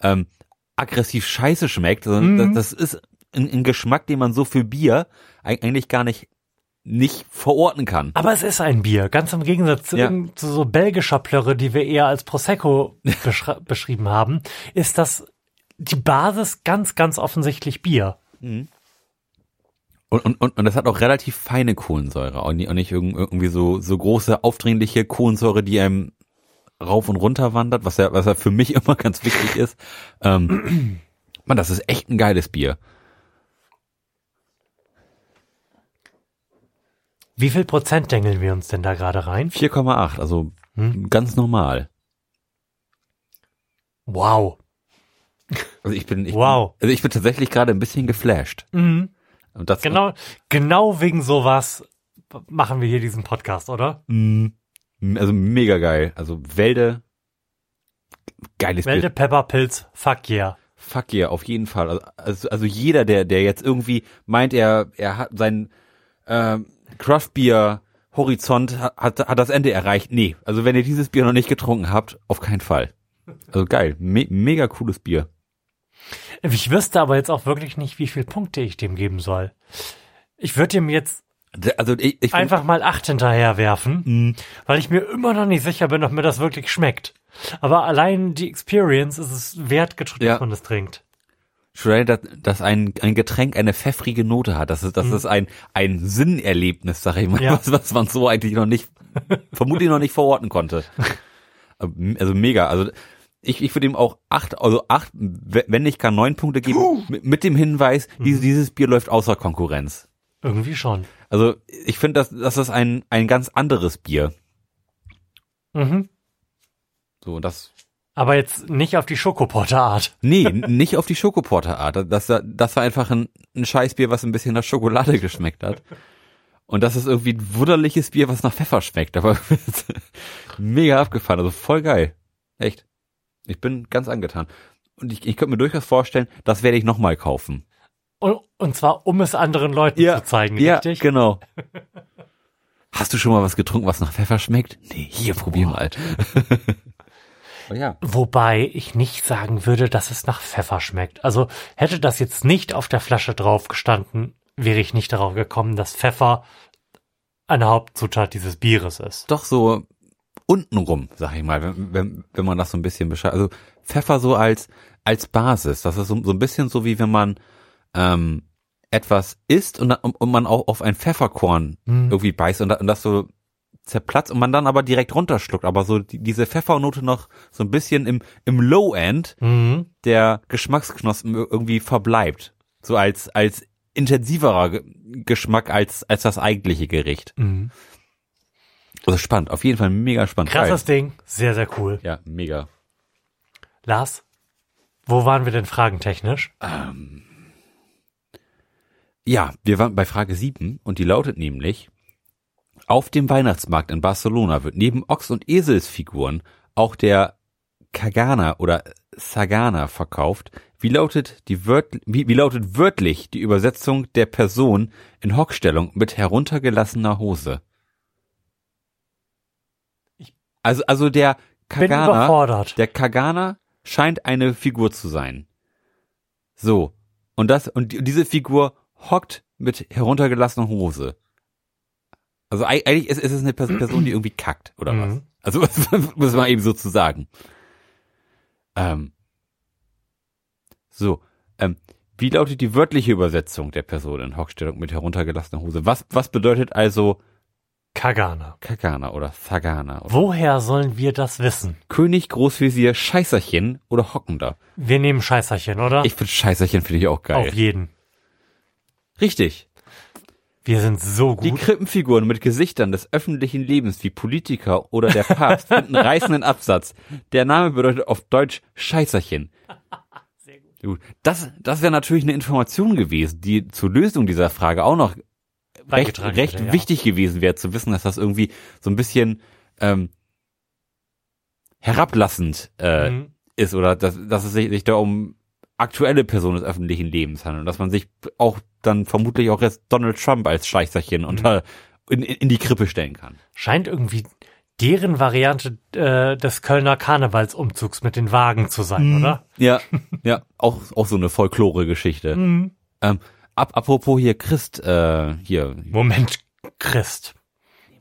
[SPEAKER 1] ähm, aggressiv scheiße schmeckt, sondern
[SPEAKER 2] Mhm.
[SPEAKER 1] das, das ist ein, Geschmack, den man so für Bier eig- eigentlich gar nicht nicht verorten kann.
[SPEAKER 2] aber es ist ein Bier, ganz im Gegensatz zu,
[SPEAKER 1] Ja.
[SPEAKER 2] zu so belgischer Plörre, die wir eher als Prosecco beschrieben haben, ist das die Basis ganz, ganz offensichtlich Bier.
[SPEAKER 1] Und, und, und, und das hat auch relativ feine Kohlensäure und nicht, irgendwie so, so große, aufdringliche Kohlensäure, die einem rauf und runter wandert, was ja, was ja für mich immer ganz wichtig ist. Ähm, man, das ist echt ein geiles Bier.
[SPEAKER 2] Wie viel Prozent dengeln wir uns denn da gerade rein?
[SPEAKER 1] 4,8, also
[SPEAKER 2] Hm.
[SPEAKER 1] ganz normal.
[SPEAKER 2] Wow.
[SPEAKER 1] Also ich bin, ich
[SPEAKER 2] Wow.
[SPEAKER 1] bin, also ich bin tatsächlich gerade ein bisschen geflasht.
[SPEAKER 2] Mhm.
[SPEAKER 1] Und das,
[SPEAKER 2] Genau, genau wegen sowas machen wir hier diesen Podcast, oder?
[SPEAKER 1] Mm, also mega geil. Also Wälde, geiles
[SPEAKER 2] Welde
[SPEAKER 1] Bier.
[SPEAKER 2] Pepperpilz, fuck yeah.
[SPEAKER 1] Fuck yeah, auf jeden Fall. Also- Also, also jeder, der, der jetzt irgendwie meint, er, er hat seinen ähm, Craft Beer Horizont hat, hat, das Ende erreicht. Nee, also wenn ihr dieses Bier noch nicht getrunken habt, auf keinen Fall. Also geil, Me mega cooles Bier.
[SPEAKER 2] Ich wüsste aber jetzt auch wirklich nicht, wie viel Punkte ich dem geben soll. Ich würde ihm jetzt
[SPEAKER 1] Also ich, ich
[SPEAKER 2] einfach mal acht hinterher werfen,
[SPEAKER 1] Mm,
[SPEAKER 2] weil ich mir immer noch nicht sicher bin, ob mir das wirklich schmeckt. Aber allein die Experience ist es wert, getr-
[SPEAKER 1] Ja.
[SPEAKER 2] dass man das trinkt.
[SPEAKER 1] Shredder, dass, dass ein, ein Getränk eine pfeffrige Note hat. Das ist, das ist ein, ein Sinnerlebnis, sag ich mal,
[SPEAKER 2] Mhm. Ja.
[SPEAKER 1] was, was man so eigentlich noch nicht, vermutlich noch nicht verorten konnte. Also mega. Also ich, ich würde ihm auch acht, also acht, wenn nicht gar neun Punkte geben, mit, mit dem Hinweis,
[SPEAKER 2] Mhm.
[SPEAKER 1] dieses, dieses Bier läuft außer Konkurrenz.
[SPEAKER 2] Irgendwie schon.
[SPEAKER 1] Also ich finde, das, das ist ein, ein ganz anderes Bier.
[SPEAKER 2] Mhm.
[SPEAKER 1] So, und das,
[SPEAKER 2] Aber jetzt nicht auf die Schokoporter-Art.
[SPEAKER 1] nee, nicht auf die Schokoporter-Art. Das, das war einfach ein, ein Scheißbier, was ein bisschen nach Schokolade geschmeckt hat. Und das ist irgendwie ein wunderliches Bier, was nach Pfeffer schmeckt. Aber mega abgefahren, also voll geil. Echt. Ich bin ganz angetan. Und ich, ich könnte mir durchaus vorstellen, das werde ich nochmal kaufen.
[SPEAKER 2] Und, und zwar, um es anderen Leuten zu zeigen,
[SPEAKER 1] ja,
[SPEAKER 2] richtig?
[SPEAKER 1] genau. Hast du schon mal was getrunken, was nach Pfeffer schmeckt? Nee, hier, probier mal. oh ja.
[SPEAKER 2] Wobei ich nicht sagen würde, dass es nach Pfeffer schmeckt. Also hätte das jetzt nicht auf der Flasche drauf gestanden, wäre ich nicht darauf gekommen, dass Pfeffer eine Hauptzutat dieses Bieres ist.
[SPEAKER 1] Doch so untenrum, sag ich mal, wenn, wenn, wenn man das so ein bisschen beschreibt. Also Pfeffer so als, als Basis. Das ist so, so ein bisschen so wie wenn man ähm, etwas isst und, und, man auch auf ein Pfefferkorn
[SPEAKER 2] Hm.
[SPEAKER 1] irgendwie beißt und, und das so zerplatzt und man dann aber direkt runterschluckt. Aber so die, diese Pfeffernote noch so ein bisschen im, im Low-End
[SPEAKER 2] Mhm.
[SPEAKER 1] der Geschmacksknospen ir- irgendwie verbleibt. So als, als intensiverer Ge- Geschmack als, als das eigentliche Gericht.
[SPEAKER 2] Mhm.
[SPEAKER 1] Also spannend, auf jeden Fall mega spannend.
[SPEAKER 2] Krasses Ding, sehr, sehr cool.
[SPEAKER 1] Geil. Ja, mega.
[SPEAKER 2] Lars, wo waren wir denn fragentechnisch?
[SPEAKER 1] Ja, wir waren bei Frage 7 und die lautet nämlich, auf dem Weihnachtsmarkt in Barcelona wird neben Ochs- und Eselsfiguren auch der Kagana oder Sagana verkauft. Wie lautet die wört wie, wie lautet wörtlich die Übersetzung der Person in Hockstellung mit heruntergelassener Hose? Also, also der Kagana, der Kagana scheint eine Figur zu sein. So. Und das, und die- diese Figur hockt mit heruntergelassener Hose. Also eig- eigentlich ist, ist es eine Pers- Person, die irgendwie kackt, oder was?
[SPEAKER 2] Mhm.
[SPEAKER 1] Also muss man eben so zu sagen. Ähm. So. Ähm, wie lautet die wörtliche Übersetzung der Person in Hockstellung mit heruntergelassener Hose? Was, was bedeutet also
[SPEAKER 2] Kagana.
[SPEAKER 1] Kagana oder Sagana? Oder
[SPEAKER 2] Woher sollen wir das wissen?
[SPEAKER 1] König, Großvisier, Scheißerchen oder Hockender?
[SPEAKER 2] Wir nehmen Scheißerchen, oder?
[SPEAKER 1] Ich finde Scheißerchen finde ich auch geil.
[SPEAKER 2] Auf jeden.
[SPEAKER 1] Richtig.
[SPEAKER 2] Wir sind so
[SPEAKER 1] Die
[SPEAKER 2] gut.
[SPEAKER 1] Krippenfiguren mit Gesichtern des öffentlichen Lebens wie Politiker oder der Papst finden reißenden Absatz. Der Name bedeutet auf Deutsch Scheißerchen.
[SPEAKER 2] Sehr gut.
[SPEAKER 1] Das, das wäre natürlich eine Information gewesen, die zur Lösung dieser Frage auch noch recht, recht
[SPEAKER 2] hätte, ja.
[SPEAKER 1] wichtig gewesen wäre, zu wissen, dass das irgendwie so ein bisschen ähm, herablassend äh,
[SPEAKER 2] Mhm.
[SPEAKER 1] ist oder dass, dass es sich, sich da um aktuelle Personen des öffentlichen Lebens handelt dass man sich auch dann vermutlich auch jetzt Donald Trump als Scheißerchen unter in, in die Krippe stellen kann.
[SPEAKER 2] Scheint irgendwie deren Variante äh, des Kölner Karnevalsumzugs mit den Wagen zu sein, oder?
[SPEAKER 1] Ja, ja, auch auch so eine Folklore-Geschichte.
[SPEAKER 2] Mhm.
[SPEAKER 1] Ähm, ab, apropos hier Christ, äh, hier
[SPEAKER 2] Moment, Christ.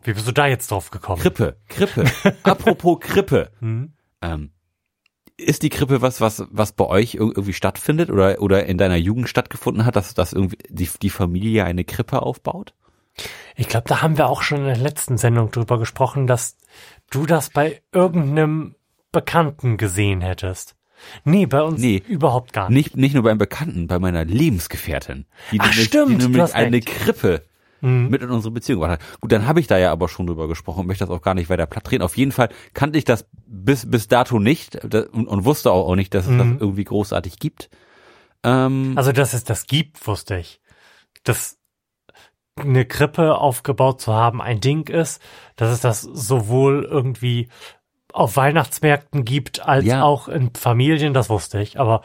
[SPEAKER 2] Wie bist du da jetzt drauf gekommen?
[SPEAKER 1] Krippe, Krippe. apropos Krippe.
[SPEAKER 2] Mhm.
[SPEAKER 1] Ähm, ist die Krippe was, was, was bei euch ir- irgendwie stattfindet oder, oder in deiner Jugend stattgefunden hat, dass, dass irgendwie die, die Familie eine Krippe aufbaut?
[SPEAKER 2] Ich glaube, da haben wir auch schon in der letzten Sendung drüber gesprochen, dass du das bei irgendeinem Bekannten gesehen hättest. Nee, bei uns
[SPEAKER 1] Nee.
[SPEAKER 2] überhaupt gar nicht.
[SPEAKER 1] Nicht, nicht nur beim Bekannten, bei meiner Lebensgefährtin. Die
[SPEAKER 2] Ach,
[SPEAKER 1] nämlich,
[SPEAKER 2] stimmt,
[SPEAKER 1] die nämlich eine
[SPEAKER 2] recht.
[SPEAKER 1] Krippe
[SPEAKER 2] Mhm.
[SPEAKER 1] mit in unsere Beziehung gebracht hat. Gut, dann habe ich da ja aber schon drüber gesprochen und möchte das auch gar nicht weiter platt. Auf jeden Fall kannte ich das bis, bis dato nicht und, und wusste auch, auch nicht, dass es
[SPEAKER 2] Mhm.
[SPEAKER 1] das irgendwie großartig gibt. Ähm,
[SPEAKER 2] Also, dass es das gibt, wusste ich. Dass eine Krippe aufgebaut zu haben ein Ding ist, dass es das sowohl irgendwie auf Weihnachtsmärkten gibt, als
[SPEAKER 1] Ja.
[SPEAKER 2] auch in Familien, das wusste ich. Aber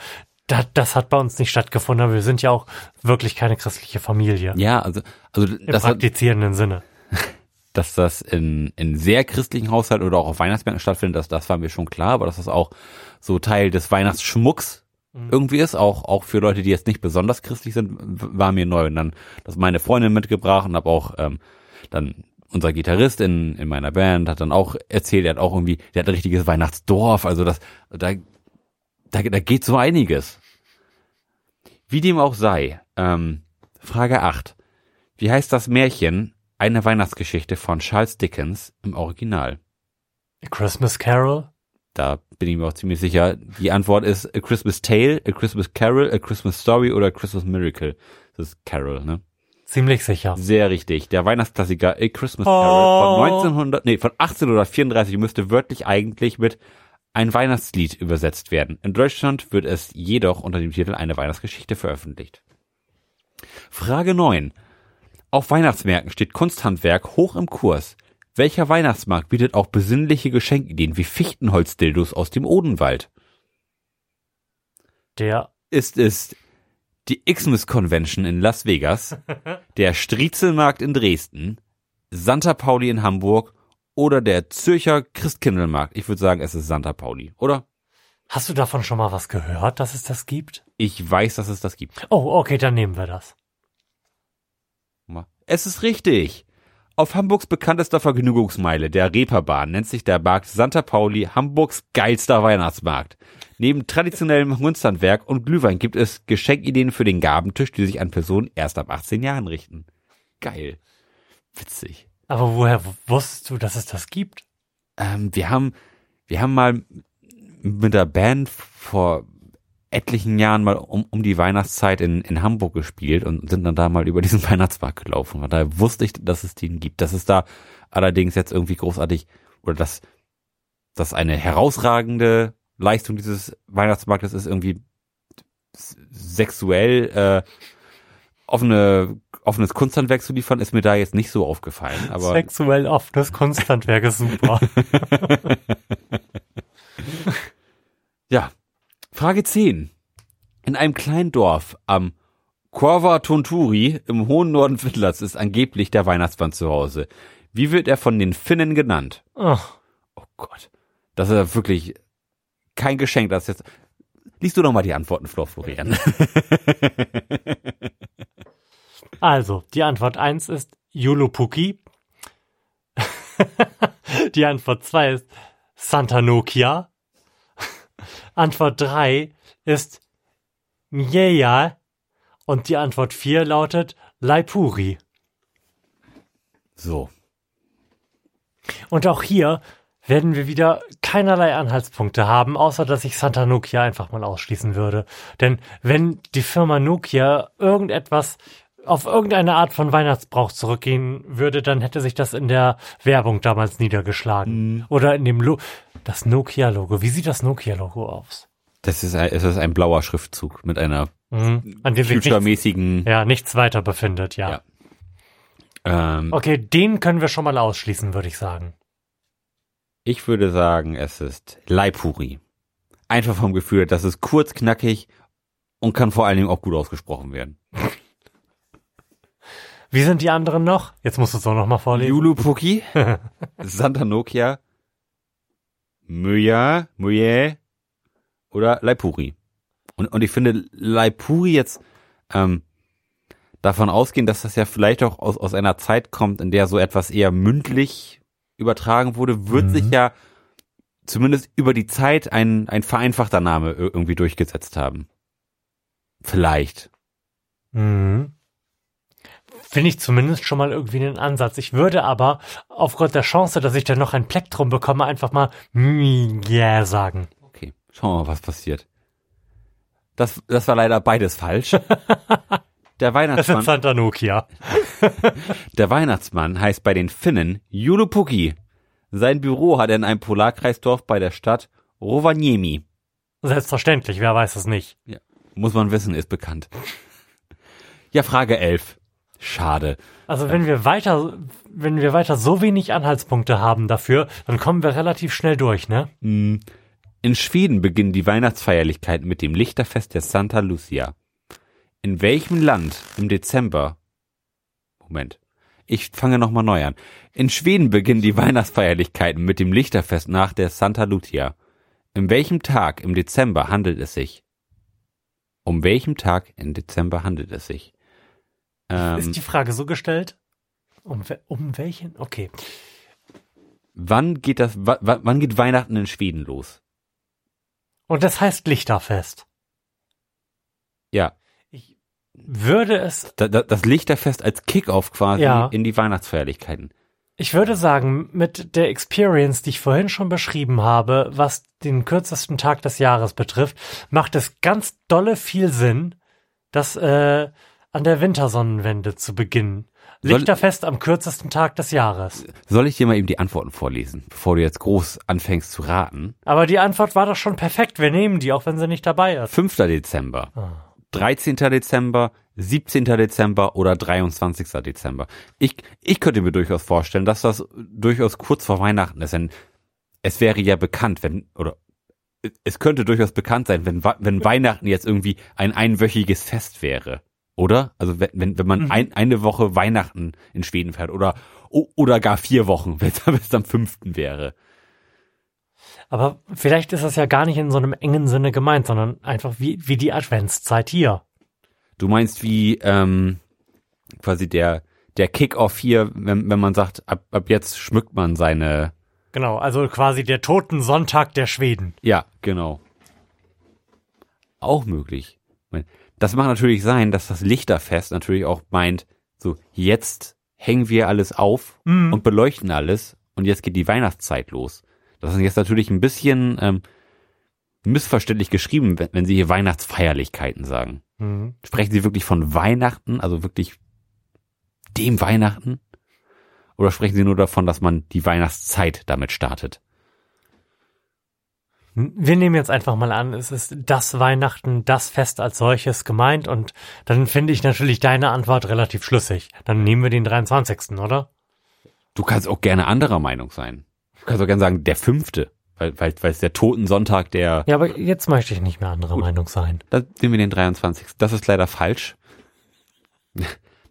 [SPEAKER 2] da, das hat bei uns nicht stattgefunden. aber Wir sind ja auch wirklich keine christliche Familie.
[SPEAKER 1] ja, also, also
[SPEAKER 2] Im
[SPEAKER 1] das hat,
[SPEAKER 2] praktizierenden Sinne.
[SPEAKER 1] dass das in, in sehr christlichen Haushalten oder auch auf Weihnachtsmärkten stattfindet, das, das war mir schon klar, aber dass das auch so Teil des Weihnachtsschmucks irgendwie ist, auch, auch für Leute, die jetzt nicht besonders christlich sind, war mir neu. Und dann, das meine Freundin mitgebracht und habe auch ähm, dann unser Gitarrist in, in meiner Band hat dann auch erzählt, er hat auch irgendwie, der hat ein richtiges Weihnachtsdorf, also das, da, da, da geht so einiges. Wie dem auch sei, ähm, Frage 8. Wie heißt das Märchen Eine Weihnachtsgeschichte von Charles Dickens im Original?
[SPEAKER 2] A Christmas Carol?
[SPEAKER 1] Da bin ich mir auch ziemlich sicher. Die Antwort ist A Christmas Tale, A Christmas Carol, A Christmas Story oder A Christmas Miracle. Das ist Carol, ne?
[SPEAKER 2] Ziemlich sicher.
[SPEAKER 1] Sehr richtig. Der Weihnachtsklassiker A Christmas
[SPEAKER 2] Oh.
[SPEAKER 1] Carol von 1900, nee, von 1834 müsste wörtlich eigentlich mit ein Weihnachtslied übersetzt werden. In Deutschland wird es jedoch unter dem Titel Eine Weihnachtsgeschichte veröffentlicht. Frage 9. Auf Weihnachtsmärkten steht Kunsthandwerk hoch im Kurs. Welcher Weihnachtsmarkt bietet auch besinnliche Geschenkideen wie Fichtenholzdildos aus dem Odenwald?
[SPEAKER 2] Der
[SPEAKER 1] Ist es die Xmas Convention in Las Vegas, der Striezelmarkt in Dresden, Santa Pauli in Hamburg oder der Zürcher Christkindlmarkt? Ich würde sagen, es ist Santa Pauli, oder?
[SPEAKER 2] Hast du davon schon mal was gehört, dass es das gibt?
[SPEAKER 1] Ich weiß, dass es das gibt.
[SPEAKER 2] Oh, okay, dann nehmen wir das.
[SPEAKER 1] Es ist richtig. Auf Hamburgs bekanntester Vergnügungsmeile, der Reeperbahn, nennt sich der Markt Santa Pauli Hamburgs geilster Weihnachtsmarkt. Neben traditionellem Kunsthandwerk und Glühwein gibt es Geschenkideen für den Gabentisch, die sich an Personen erst ab 18 Jahren richten. Geil. Witzig.
[SPEAKER 2] Aber woher wusstest du, dass es das gibt?
[SPEAKER 1] Ähm, wir haben, wir haben mal mit der Band vor etlichen Jahren mal um, um die Weihnachtszeit in, in Hamburg gespielt und sind dann da mal über diesen Weihnachtsmarkt gelaufen. Und daher wusste ich, dass es den gibt. Dass es da allerdings jetzt irgendwie großartig oder dass dass eine herausragende Leistung dieses Weihnachtsmarktes ist, irgendwie sexuell äh, offene, offenes Kunsthandwerk zu liefern, ist mir da jetzt nicht so aufgefallen. Aber
[SPEAKER 2] Sexuell offenes Kunsthandwerk ist super.
[SPEAKER 1] Ja. Frage 10. In einem kleinen Dorf am Corva Tonturi im hohen Norden Finnlands ist angeblich der Weihnachtsmann zu Hause. Wie wird er von den Finnen genannt?
[SPEAKER 2] oh,
[SPEAKER 1] Oh Gott. Das ist ja wirklich kein Geschenk, das jetzt. Liest du doch mal die Antworten, Flor Florian.
[SPEAKER 2] also, die Antwort 1 ist Yulupuki. die Antwort 2 ist Santa Nokia. Antwort 3 ist Mjeja. Und die Antwort 4 lautet Laipuri.
[SPEAKER 1] So.
[SPEAKER 2] Und auch hier werden wir wieder keinerlei Anhaltspunkte haben, außer dass ich Santa Nokia einfach mal ausschließen würde. Denn wenn die Firma Nokia irgendetwas auf irgendeine Art von Weihnachtsbrauch zurückgehen würde, dann hätte sich das in der Werbung damals niedergeschlagen. Oder in dem Lo das Nokia-Logo. Wie sieht das Nokia-Logo aus?
[SPEAKER 1] Das ist ein, es ist ein blauer Schriftzug mit einer
[SPEAKER 2] Mhm. An dem sich nichts,
[SPEAKER 1] future-mäßigen.
[SPEAKER 2] ja, nichts weiter befindet, ja.
[SPEAKER 1] Ja. Ähm,
[SPEAKER 2] Okay, den können wir schon mal ausschließen, würde ich sagen.
[SPEAKER 1] Ich würde sagen, es ist Laipuri. Einfach vom Gefühl, das ist kurz, knackig und kann vor allen Dingen auch gut ausgesprochen werden.
[SPEAKER 2] Wie sind die anderen noch? Jetzt musst du es auch noch mal vorlesen.
[SPEAKER 1] Yulupuki, Santa Nokia, Möja, Möje oder Laipuri. Und, und ich finde Laipuri jetzt ähm, davon ausgehen, dass das ja vielleicht auch aus, aus einer Zeit kommt, in der so etwas eher mündlich übertragen wurde, wird
[SPEAKER 2] Mhm.
[SPEAKER 1] sich ja zumindest über die Zeit ein, ein vereinfachter Name ir- irgendwie durchgesetzt haben. Vielleicht.
[SPEAKER 2] Mhm. Finde ich zumindest schon mal irgendwie einen Ansatz. Ich würde aber aufgrund der Chance, dass ich dann noch ein Plektrum bekomme, einfach mal ja sagen.
[SPEAKER 1] Okay, schauen wir mal, was passiert. Das, das war leider beides falsch. Der
[SPEAKER 2] Das ist
[SPEAKER 1] Weihnachtsmann,
[SPEAKER 2] Santa Nokia.
[SPEAKER 1] der Weihnachtsmann heißt bei den Finnen Julupuki. Sein Büro hat er in einem Polarkreisdorf bei der Stadt Rovaniemi.
[SPEAKER 2] Selbstverständlich, wer weiß es nicht.
[SPEAKER 1] Muss man wissen, ist bekannt. Ja, Frage 11. Schade.
[SPEAKER 2] Also wenn wir weiter, wenn wir weiter so wenig Anhaltspunkte haben dafür, dann kommen wir relativ schnell durch, ne?
[SPEAKER 1] Hm. In Schweden beginnen die Weihnachtsfeierlichkeiten mit dem Lichterfest der Santa Lucia. In welchem Land im Dezember? Moment. Ich fange nochmal neu an. In Schweden beginnen die Weihnachtsfeierlichkeiten mit dem Lichterfest nach der Santa Lucia. In welchem Tag im Dezember handelt es sich? Um welchem Tag im Dezember handelt es sich? Ähm,
[SPEAKER 2] Ist die Frage so gestellt? Um, um welchen? Okay.
[SPEAKER 1] wann geht das, wa- wa- wann geht Weihnachten in Schweden los?
[SPEAKER 2] Und das heißt Lichterfest.
[SPEAKER 1] Ja,
[SPEAKER 2] würde es
[SPEAKER 1] da, da, das Lichterfest als Kickoff quasi
[SPEAKER 2] Ja.
[SPEAKER 1] in die Weihnachtsfeierlichkeiten.
[SPEAKER 2] Ich würde sagen, mit der Experience, die ich vorhin schon beschrieben habe, was den kürzesten Tag des Jahres betrifft, macht es ganz dolle viel Sinn, das äh, an der Wintersonnenwende zu beginnen.
[SPEAKER 1] Soll-
[SPEAKER 2] Lichterfest am kürzesten Tag des Jahres.
[SPEAKER 1] Soll ich dir mal eben die Antworten vorlesen, bevor du jetzt groß anfängst zu raten?
[SPEAKER 2] Aber die Antwort war doch schon perfekt. Wir nehmen die, auch wenn sie nicht dabei ist.
[SPEAKER 1] 5. Dezember,
[SPEAKER 2] Ah.
[SPEAKER 1] 13. Dezember, 17. Dezember oder 23. Dezember. Ich, ich könnte mir durchaus vorstellen, dass das durchaus kurz vor Weihnachten ist, denn es wäre ja bekannt, wenn, oder es könnte durchaus bekannt sein, wenn, wenn Weihnachten jetzt irgendwie ein einwöchiges Fest wäre. Oder? Also wenn, wenn, wenn man
[SPEAKER 2] Mhm.
[SPEAKER 1] ein, eine Woche Weihnachten in Schweden fährt oder, oder gar vier Wochen, wenn es am fünften wäre.
[SPEAKER 2] Aber vielleicht ist das ja gar nicht in so einem engen Sinne gemeint, sondern einfach wie, wie die Adventszeit hier.
[SPEAKER 1] Du meinst wie ähm, quasi der, der Kick-Off hier, wenn, wenn man sagt, ab, ab jetzt schmückt man seine,
[SPEAKER 2] Genau, also quasi der Toten Sonntag der Schweden.
[SPEAKER 1] Ja, genau. Auch möglich. Das mag natürlich sein, dass das Lichterfest natürlich auch meint, so jetzt hängen wir alles auf
[SPEAKER 2] Mhm.
[SPEAKER 1] und beleuchten alles und jetzt geht die Weihnachtszeit los. Das ist jetzt natürlich ein bisschen ähm, missverständlich geschrieben, wenn, wenn Sie hier Weihnachtsfeierlichkeiten sagen.
[SPEAKER 2] Mhm.
[SPEAKER 1] Sprechen Sie wirklich von Weihnachten, also wirklich dem Weihnachten? Oder sprechen Sie nur davon, dass man die Weihnachtszeit damit startet?
[SPEAKER 2] Wir nehmen jetzt einfach mal an, es ist das Weihnachten, das Fest als solches gemeint und dann finde ich natürlich deine Antwort relativ schlüssig. Dann nehmen wir den 23., oder?
[SPEAKER 1] Du kannst auch gerne anderer Meinung sein. Du kannst auch gerne sagen, der fünfte, weil, weil, weil es der Totensonntag der,
[SPEAKER 2] Ja, aber jetzt möchte ich nicht mehr anderer
[SPEAKER 1] Gut.
[SPEAKER 2] Meinung sein.
[SPEAKER 1] da nehmen wir den 23. Das ist leider falsch.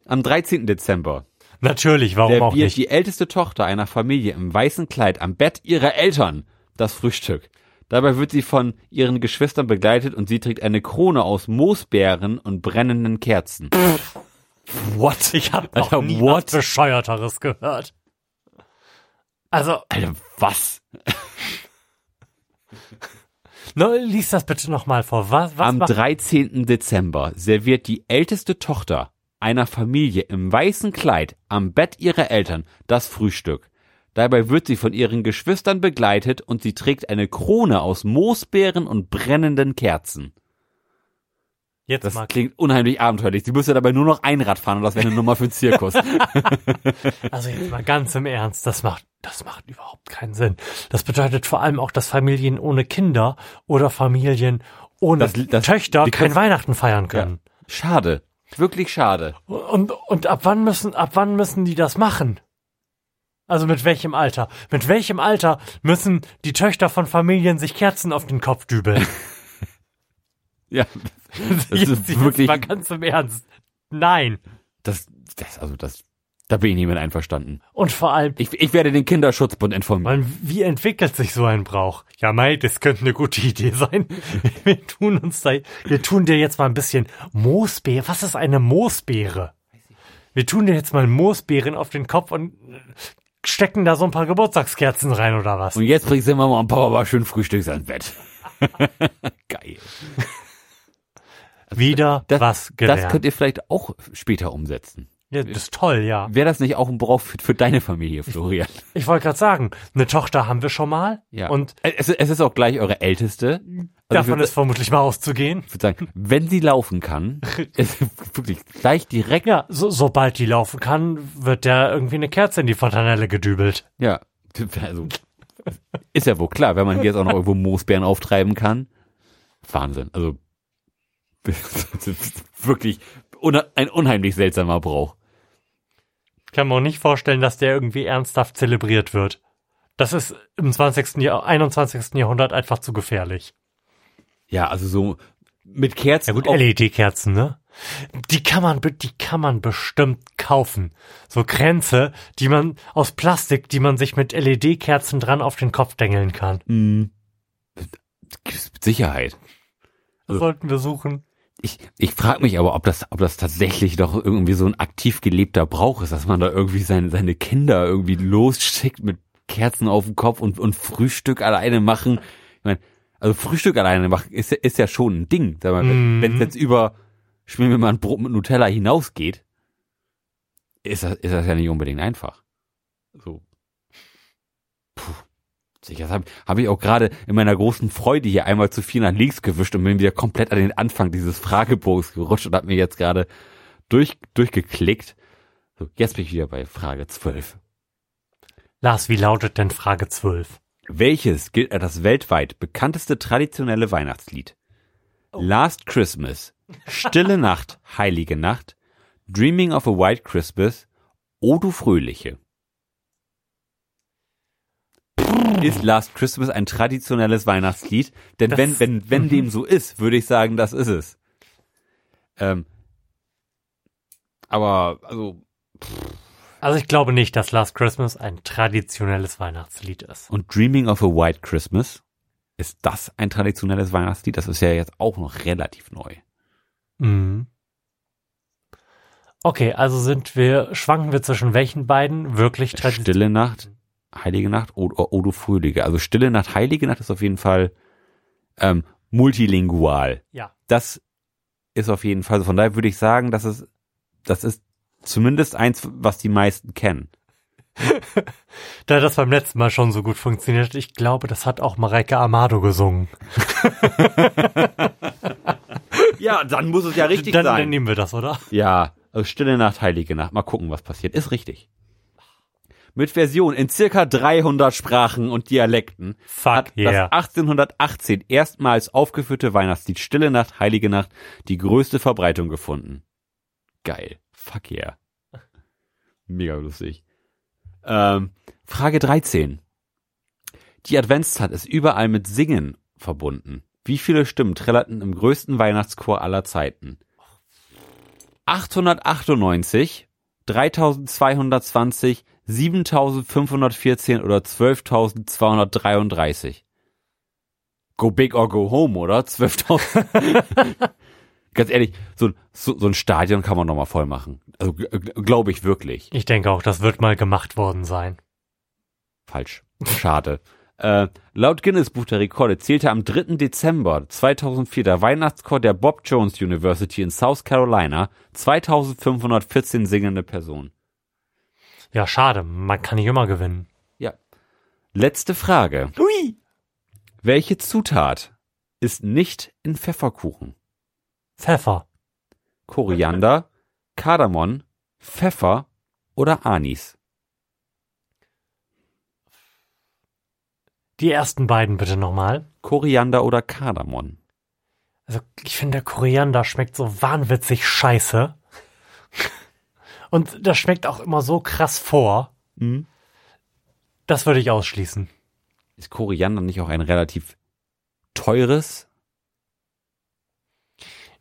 [SPEAKER 1] Am 13. Dezember
[SPEAKER 2] Natürlich, warum auch nicht?
[SPEAKER 1] die älteste Tochter einer Familie im weißen Kleid am Bett ihrer Eltern das Frühstück. Dabei wird sie von ihren Geschwistern begleitet und sie trägt eine Krone aus Moosbeeren und brennenden Kerzen.
[SPEAKER 2] What? Ich habe noch
[SPEAKER 1] Alter,
[SPEAKER 2] nie
[SPEAKER 1] what?
[SPEAKER 2] was Bescheuerteres gehört. Also,
[SPEAKER 1] Alter, was?
[SPEAKER 2] ne, lies das bitte nochmal vor. Was, was
[SPEAKER 1] Am
[SPEAKER 2] war?
[SPEAKER 1] 13. Dezember serviert die älteste Tochter einer Familie im weißen Kleid am Bett ihrer Eltern das Frühstück. Dabei wird sie von ihren Geschwistern begleitet und sie trägt eine Krone aus Moosbeeren und brennenden Kerzen.
[SPEAKER 2] Jetzt
[SPEAKER 1] Das
[SPEAKER 2] mal.
[SPEAKER 1] klingt unheimlich abenteuerlich. Sie müsste dabei nur noch Einrad fahren und das wäre eine Nummer für den Zirkus.
[SPEAKER 2] Also jetzt mal ganz im Ernst, das macht, das macht überhaupt keinen Sinn. Das bedeutet vor allem auch, dass Familien ohne Kinder oder Familien ohne
[SPEAKER 1] Das- das-
[SPEAKER 2] Töchter kein Weihnachten feiern können.
[SPEAKER 1] Schade. Wirklich schade.
[SPEAKER 2] Und, und ab wann müssen, ab wann müssen die das machen? Also mit welchem Alter? Mit welchem Alter müssen die Töchter von Familien sich Kerzen auf den Kopf dübeln?
[SPEAKER 1] Ja. Das
[SPEAKER 2] jetzt,
[SPEAKER 1] ist
[SPEAKER 2] jetzt
[SPEAKER 1] wirklich,
[SPEAKER 2] mal ganz im Ernst. Nein.
[SPEAKER 1] das, das, also das, da bin ich nicht mit einverstanden.
[SPEAKER 2] Und vor allem,
[SPEAKER 1] Ich, ich werde den Kinderschutzbund informieren.
[SPEAKER 2] Man, wie entwickelt sich so ein Brauch? Ja, Mai, das könnte eine gute Idee sein. Wir tun uns da, wir tun dir jetzt mal ein bisschen Moosbeere. Was ist eine Moosbeere? Wir tun dir jetzt mal Moosbeeren auf den Kopf und äh, stecken da so ein paar Geburtstagskerzen rein oder was?
[SPEAKER 1] Und jetzt bringst du Mama und Papa mal schön Frühstücks ans Bett. Geil.
[SPEAKER 2] Wieder
[SPEAKER 1] Das,
[SPEAKER 2] was gelernt.
[SPEAKER 1] das könnt ihr vielleicht auch später umsetzen.
[SPEAKER 2] Ja, das ist toll, ja.
[SPEAKER 1] Wäre das nicht auch ein Brauch für, für deine Familie, Florian?
[SPEAKER 2] Ich wollte gerade sagen, eine Tochter haben wir schon mal.
[SPEAKER 1] Ja.
[SPEAKER 2] Und
[SPEAKER 1] es, es ist auch gleich eure älteste. Also ich
[SPEAKER 2] davon
[SPEAKER 1] würde
[SPEAKER 2] ist vermutlich mal auszugehen.
[SPEAKER 1] würd sagen, wenn sie laufen kann, ist wirklich gleich direkt,
[SPEAKER 2] Ja, so, sobald die laufen kann, wird der irgendwie eine Kerze in die Fontanelle gedübelt.
[SPEAKER 1] ja, also, ist ja wohl klar, wenn man jetzt auch noch irgendwo Moosbeeren auftreiben kann. Wahnsinn. Also, wirklich una- ein unheimlich seltsamer Brauch.
[SPEAKER 2] Kann man auch nicht vorstellen, dass der irgendwie ernsthaft zelebriert wird. Das ist im 20. Jahr, 21. Jahrhundert einfach zu gefährlich.
[SPEAKER 1] Ja, also so mit Kerzen.
[SPEAKER 2] Ja gut, LED-Kerzen, ne? Die kann man, die kann man bestimmt kaufen. So Kränze, die man aus Plastik, die man sich mit LED-Kerzen dran auf den Kopf dengeln kann.
[SPEAKER 1] Mm, mit Sicherheit. Also-
[SPEAKER 2] Sollten wir suchen.
[SPEAKER 1] Ich, ich frage mich aber, ob das, ob das tatsächlich doch irgendwie so ein aktiv gelebter Brauch ist, dass man da irgendwie seine, seine Kinder irgendwie losschickt mit Kerzen auf dem Kopf und, und Frühstück alleine machen. Ich meine, also Frühstück alleine machen ist, ja- ist ja schon ein Ding. Sag mal,
[SPEAKER 2] Mhm.
[SPEAKER 1] wenn es jetzt über, schmieren wir mal ein Brot mit Nutella hinausgeht, ist das, ist das ja nicht unbedingt einfach. So. Puh. Sicher, das habe hab ich auch gerade in meiner großen Freude hier einmal zu viel nach links gewischt und bin wieder komplett an den Anfang dieses Fragebogens gerutscht und habe mir jetzt gerade durch, durchgeklickt. So, jetzt bin ich wieder bei Frage 12.
[SPEAKER 2] Lars, wie lautet denn Frage 12?
[SPEAKER 1] Welches gilt als das weltweit bekannteste traditionelle Weihnachtslied? Last Christmas, Stille Nacht, Heilige Nacht, Dreaming of a White Christmas, O du Fröhliche. Ist Last Christmas ein traditionelles Weihnachtslied? Denn
[SPEAKER 2] Das-
[SPEAKER 1] wenn, wenn, wenn dem so ist, würde ich sagen, das ist es. Ähm, aber, also,
[SPEAKER 2] Also ich glaube nicht, dass Last Christmas ein traditionelles Weihnachtslied ist.
[SPEAKER 1] und Dreaming of a White Christmas, ist das ein traditionelles Weihnachtslied? Das ist ja jetzt auch noch relativ neu.
[SPEAKER 2] Mhm. Okay, also sind wir, schwanken wir zwischen welchen beiden wirklich traditionell?
[SPEAKER 1] Stille Nacht, Heilige Nacht oder Odo Fröhliche. Also Stille Nacht, Heilige Nacht ist auf jeden Fall ähm, multilingual.
[SPEAKER 2] Ja.
[SPEAKER 1] Das ist auf jeden Fall. so. Von daher würde ich sagen, dass es, das ist zumindest eins, was die meisten kennen.
[SPEAKER 2] Da das beim letzten Mal schon so gut funktioniert, ich glaube, das hat auch Mareike Amado gesungen.
[SPEAKER 1] Ja, dann muss es ja richtig
[SPEAKER 2] dann,
[SPEAKER 1] sein.
[SPEAKER 2] dann nehmen wir das, oder?
[SPEAKER 1] Ja, also Stille Nacht, Heilige Nacht. Mal gucken, was passiert. Ist richtig. Mit Version in circa 300 Sprachen und Dialekten
[SPEAKER 2] Fuck
[SPEAKER 1] hat
[SPEAKER 2] yeah.
[SPEAKER 1] das 1818 erstmals aufgeführte Weihnachtslied Stille Nacht, Heilige Nacht die größte Verbreitung gefunden. Geil. Fuck yeah. Mega lustig. Ähm, Frage 13. Die Adventszeit ist überall mit Singen verbunden. Wie viele Stimmen trillerten im größten Weihnachtschor aller Zeiten? 898, 3220, 7514 oder 12233. Go big or go home, oder? 12.000. Ganz ehrlich, so, so, so ein Stadion kann man noch mal voll machen. Also glaube ich wirklich.
[SPEAKER 2] Ich denke auch, das wird mal gemacht worden sein.
[SPEAKER 1] Falsch. Schade. äh, laut Guinness Buch der Rekorde zählte am 3. Dezember 2004 der Weihnachtschor der Bob Jones University in South Carolina 2514 singende Personen.
[SPEAKER 2] Ja, schade. Man kann nicht immer gewinnen.
[SPEAKER 1] Ja. Letzte Frage.
[SPEAKER 2] Hui!
[SPEAKER 1] Welche Zutat ist nicht in Pfefferkuchen?
[SPEAKER 2] Pfeffer.
[SPEAKER 1] Koriander, Kardamom, Pfeffer oder Anis?
[SPEAKER 2] Die ersten beiden bitte nochmal.
[SPEAKER 1] Koriander oder Kardamom?
[SPEAKER 2] Also, ich finde, der Koriander schmeckt so wahnwitzig scheiße. Und das schmeckt auch immer so krass vor.
[SPEAKER 1] Mhm.
[SPEAKER 2] Das würde ich ausschließen.
[SPEAKER 1] Ist Koriander nicht auch ein relativ teures?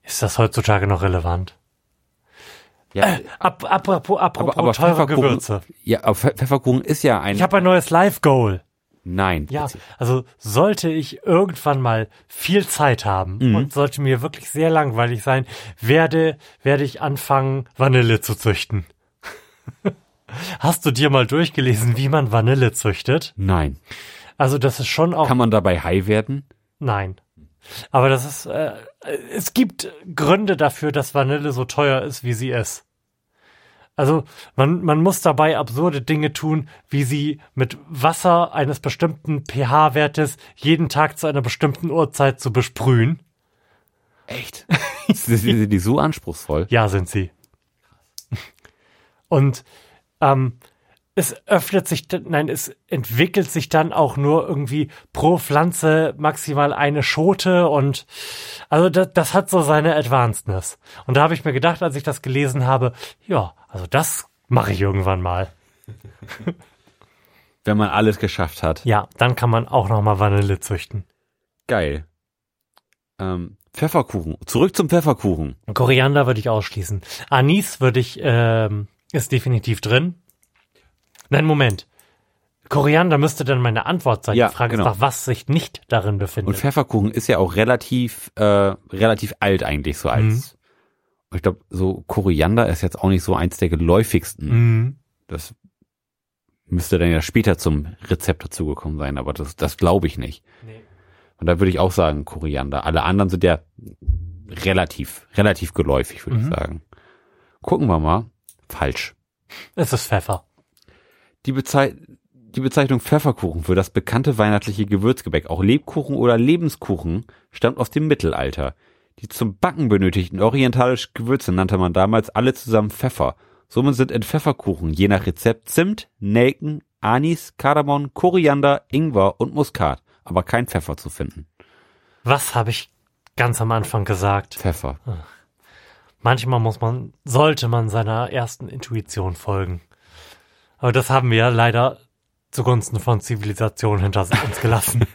[SPEAKER 2] Ist das heutzutage noch relevant?
[SPEAKER 1] Ja,
[SPEAKER 2] Ab, apropos, apropos
[SPEAKER 1] aber, aber
[SPEAKER 2] teure Gewürze.
[SPEAKER 1] ja, aber Pfe- Pfefferkuchen ist ja ein.
[SPEAKER 2] Ich habe ein neues Live-Goal.
[SPEAKER 1] Nein.
[SPEAKER 2] Ja, also sollte ich irgendwann mal viel Zeit haben
[SPEAKER 1] Mhm.
[SPEAKER 2] und sollte mir wirklich sehr langweilig sein, werde, werde ich anfangen, Vanille zu züchten. Hast du dir mal durchgelesen, wie man Vanille züchtet?
[SPEAKER 1] Nein.
[SPEAKER 2] Also das ist schon auch
[SPEAKER 1] Kann man dabei high werden?
[SPEAKER 2] Nein. Aber das ist, äh, es gibt Gründe dafür, dass Vanille so teuer ist, wie sie ist. Also man, man muss dabei absurde Dinge tun, wie sie mit Wasser eines bestimmten pH-Wertes jeden Tag zu einer bestimmten Uhrzeit zu besprühen.
[SPEAKER 1] Echt? sind, sind die so anspruchsvoll?
[SPEAKER 2] Ja, sind sie. Und ähm, es öffnet sich, nein, es entwickelt sich dann auch nur irgendwie pro Pflanze maximal eine Schote und also das, das hat so seine Advancedness. Und da habe ich mir gedacht, als ich das gelesen habe, ja, also das mache ich irgendwann mal.
[SPEAKER 1] Wenn man alles geschafft hat.
[SPEAKER 2] Ja, dann kann man auch noch mal Vanille züchten.
[SPEAKER 1] Geil. Ähm, Pfefferkuchen. Zurück zum Pfefferkuchen.
[SPEAKER 2] Koriander würde ich ausschließen. Anis würde ich, ähm, ist definitiv drin. Nein, Moment. Koriander müsste dann meine Antwort sein.
[SPEAKER 1] Ja,
[SPEAKER 2] Die Frage
[SPEAKER 1] genau.
[SPEAKER 2] ist nach was sich nicht darin
[SPEAKER 1] Und
[SPEAKER 2] befindet.
[SPEAKER 1] Pfefferkuchen ist ja auch relativ, äh, relativ alt eigentlich so als. Ich glaube, so Koriander ist jetzt auch nicht so eins der geläufigsten.
[SPEAKER 2] Mhm.
[SPEAKER 1] Das müsste dann ja später zum Rezept dazugekommen sein, aber das, das glaube ich nicht.
[SPEAKER 2] Nee.
[SPEAKER 1] Und da würde ich auch sagen Koriander. Alle anderen sind ja relativ, relativ geläufig, würde
[SPEAKER 2] Mhm.
[SPEAKER 1] ich sagen. Gucken wir mal. Falsch.
[SPEAKER 2] Es ist Pfeffer.
[SPEAKER 1] Die, Bezei die Bezeichnung Pfefferkuchen für das bekannte weihnachtliche Gewürzgebäck, auch Lebkuchen oder Lebenskuchen, stammt aus dem Mittelalter. Die zum Backen benötigten orientalischen Gewürze nannte man damals alle zusammen Pfeffer. Somit sind in Pfefferkuchen je nach Rezept Zimt, Nelken, Anis, Kardamom, Koriander, Ingwer und Muskat, aber kein Pfeffer zu finden.
[SPEAKER 2] Was habe ich ganz am Anfang gesagt?
[SPEAKER 1] Pfeffer.
[SPEAKER 2] Manchmal muss man, sollte man seiner ersten Intuition folgen. Aber das haben wir ja leider zugunsten von Zivilisation hinter uns gelassen.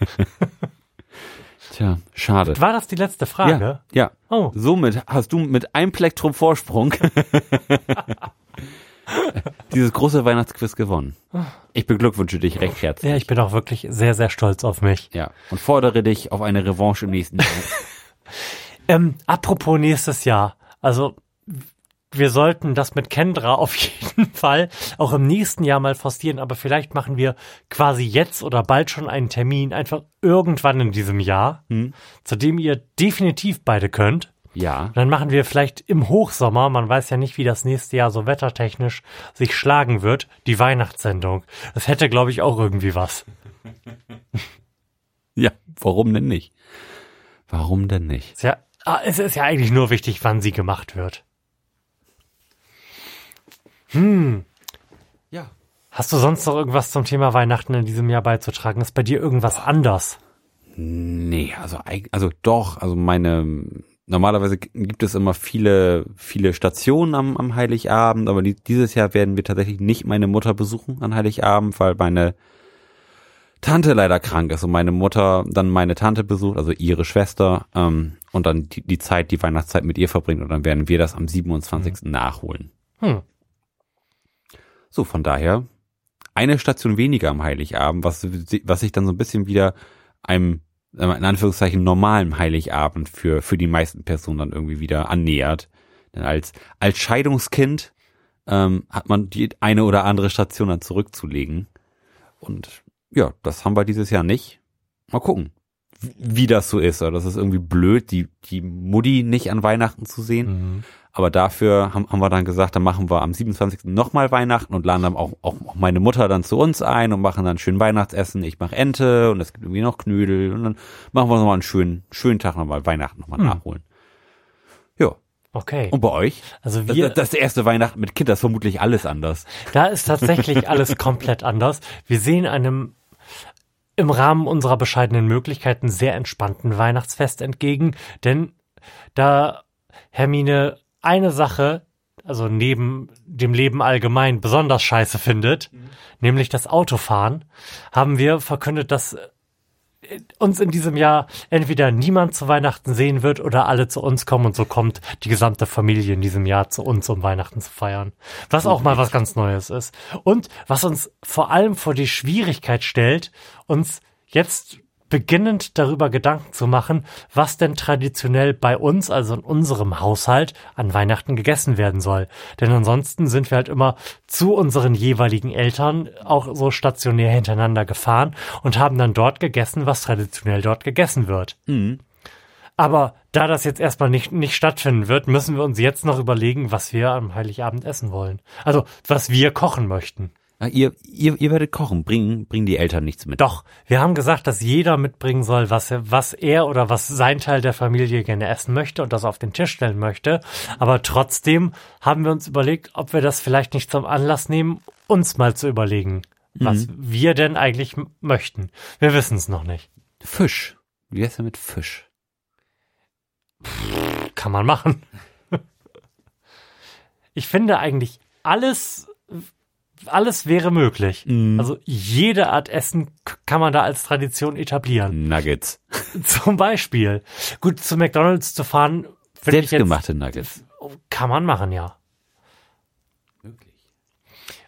[SPEAKER 1] Tja, schade.
[SPEAKER 2] War das die letzte Frage?
[SPEAKER 1] Ja, ja.
[SPEAKER 2] Oh.
[SPEAKER 1] Somit hast du mit einem Plektrum Vorsprung dieses große Weihnachtsquiz gewonnen. Ich beglückwünsche dich recht herzlich.
[SPEAKER 2] Ja, ich bin auch wirklich sehr, sehr stolz auf mich.
[SPEAKER 1] Ja, und fordere dich auf eine Revanche im nächsten Jahr.
[SPEAKER 2] Ähm, apropos nächstes Jahr. Also, wir sollten das mit Kendra auf jeden Fall auch im nächsten Jahr mal forcieren, aber vielleicht machen wir quasi jetzt oder bald schon einen Termin, einfach irgendwann in diesem Jahr, zu dem ihr definitiv beide könnt.
[SPEAKER 1] Ja,
[SPEAKER 2] Dann machen wir vielleicht im Hochsommer, man weiß ja nicht, wie das nächste Jahr so wettertechnisch sich schlagen wird, die Weihnachtssendung. Das hätte, glaube ich, auch irgendwie was.
[SPEAKER 1] ja, warum denn nicht? Warum denn nicht?
[SPEAKER 2] Ist ja, ah, es ist ja eigentlich nur wichtig, wann sie gemacht wird.
[SPEAKER 1] Ja.
[SPEAKER 2] Hast du sonst noch irgendwas zum Thema Weihnachten in diesem Jahr beizutragen? Ist bei dir irgendwas anders?
[SPEAKER 1] Nee, also, also doch, also meine, normalerweise gibt es immer viele, viele Stationen am, am Heiligabend, aber die, dieses Jahr werden wir tatsächlich nicht meine Mutter besuchen an Heiligabend, weil meine Tante leider krank ist und meine Mutter dann meine Tante besucht, also ihre Schwester, ähm, und dann die, die Zeit, die Weihnachtszeit mit ihr verbringt und dann werden wir das am 27. nachholen.
[SPEAKER 2] Hm.
[SPEAKER 1] So, von daher eine Station weniger am Heiligabend, was, was sich dann so ein bisschen wieder einem, wir, in Anführungszeichen, normalen Heiligabend für, für die meisten Personen dann irgendwie wieder annähert. Denn als, als Scheidungskind ähm, hat man die eine oder andere Station dann zurückzulegen. Und ja, das haben wir dieses Jahr nicht. Mal gucken, wie- das so ist. Oder das ist irgendwie blöd, die, die Mutti nicht an Weihnachten zu sehen.
[SPEAKER 2] Mhm.
[SPEAKER 1] Aber dafür haben, haben wir dann gesagt, dann machen wir am 27. nochmal Weihnachten und laden dann auch, auch, auch meine Mutter dann zu uns ein und machen dann schön Weihnachtsessen. Ich mache Ente und es gibt irgendwie noch Knödel und dann machen wir nochmal einen schönen, schönen Tag nochmal Weihnachten nochmal
[SPEAKER 2] Hm.
[SPEAKER 1] nachholen. Ja.
[SPEAKER 2] Okay.
[SPEAKER 1] Und bei euch?
[SPEAKER 2] Also
[SPEAKER 1] Das,
[SPEAKER 2] wir,
[SPEAKER 1] das, das erste Weihnachten mit Kind, das ist vermutlich alles anders.
[SPEAKER 2] Da ist tatsächlich alles komplett anders. Wir sehen einem im Rahmen unserer bescheidenen Möglichkeiten sehr entspannten Weihnachtsfest entgegen, denn da Hermine eine Sache, also neben dem Leben allgemein besonders scheiße findet, nämlich das Autofahren, haben wir verkündet, dass äh, uns in diesem Jahr entweder niemand zu Weihnachten sehen wird oder alle zu uns kommen und so kommt die gesamte Familie in diesem Jahr zu uns, um Weihnachten zu feiern. Was auch mal was ganz Neues ist. Und was uns vor allem vor die Schwierigkeit stellt, uns jetzt beginnend darüber Gedanken zu machen, was denn traditionell bei uns, also in unserem Haushalt, an Weihnachten gegessen werden soll. Denn ansonsten sind wir halt immer zu unseren jeweiligen Eltern auch so stationär hintereinander gefahren und haben dann dort gegessen, was traditionell dort gegessen wird. Aber da das jetzt erstmal nicht, nicht stattfinden wird, müssen wir uns jetzt noch überlegen, was wir am Heiligabend essen wollen. Also, was wir kochen möchten.
[SPEAKER 1] Ja, ihr, ihr, ihr werdet kochen, bringen, bringen die Eltern nichts mit.
[SPEAKER 2] Doch, wir haben gesagt, dass jeder mitbringen soll, was er, was er oder was sein Teil der Familie gerne essen möchte und das auf den Tisch stellen möchte. Aber trotzdem haben wir uns überlegt, ob wir das vielleicht nicht zum Anlass nehmen, uns mal zu überlegen, was wir denn eigentlich möchten. Wir wissen es noch nicht.
[SPEAKER 1] Fisch. Wie wär's denn mit Fisch?
[SPEAKER 2] Kann man machen. Ich finde eigentlich alles, alles wäre möglich. Also jede Art Essen kann man da als Tradition etablieren.
[SPEAKER 1] Nuggets.
[SPEAKER 2] Zum Beispiel. Gut, zu McDonalds zu fahren, jetzt,
[SPEAKER 1] Selbstgemachte Nuggets.
[SPEAKER 2] kann man machen, ja.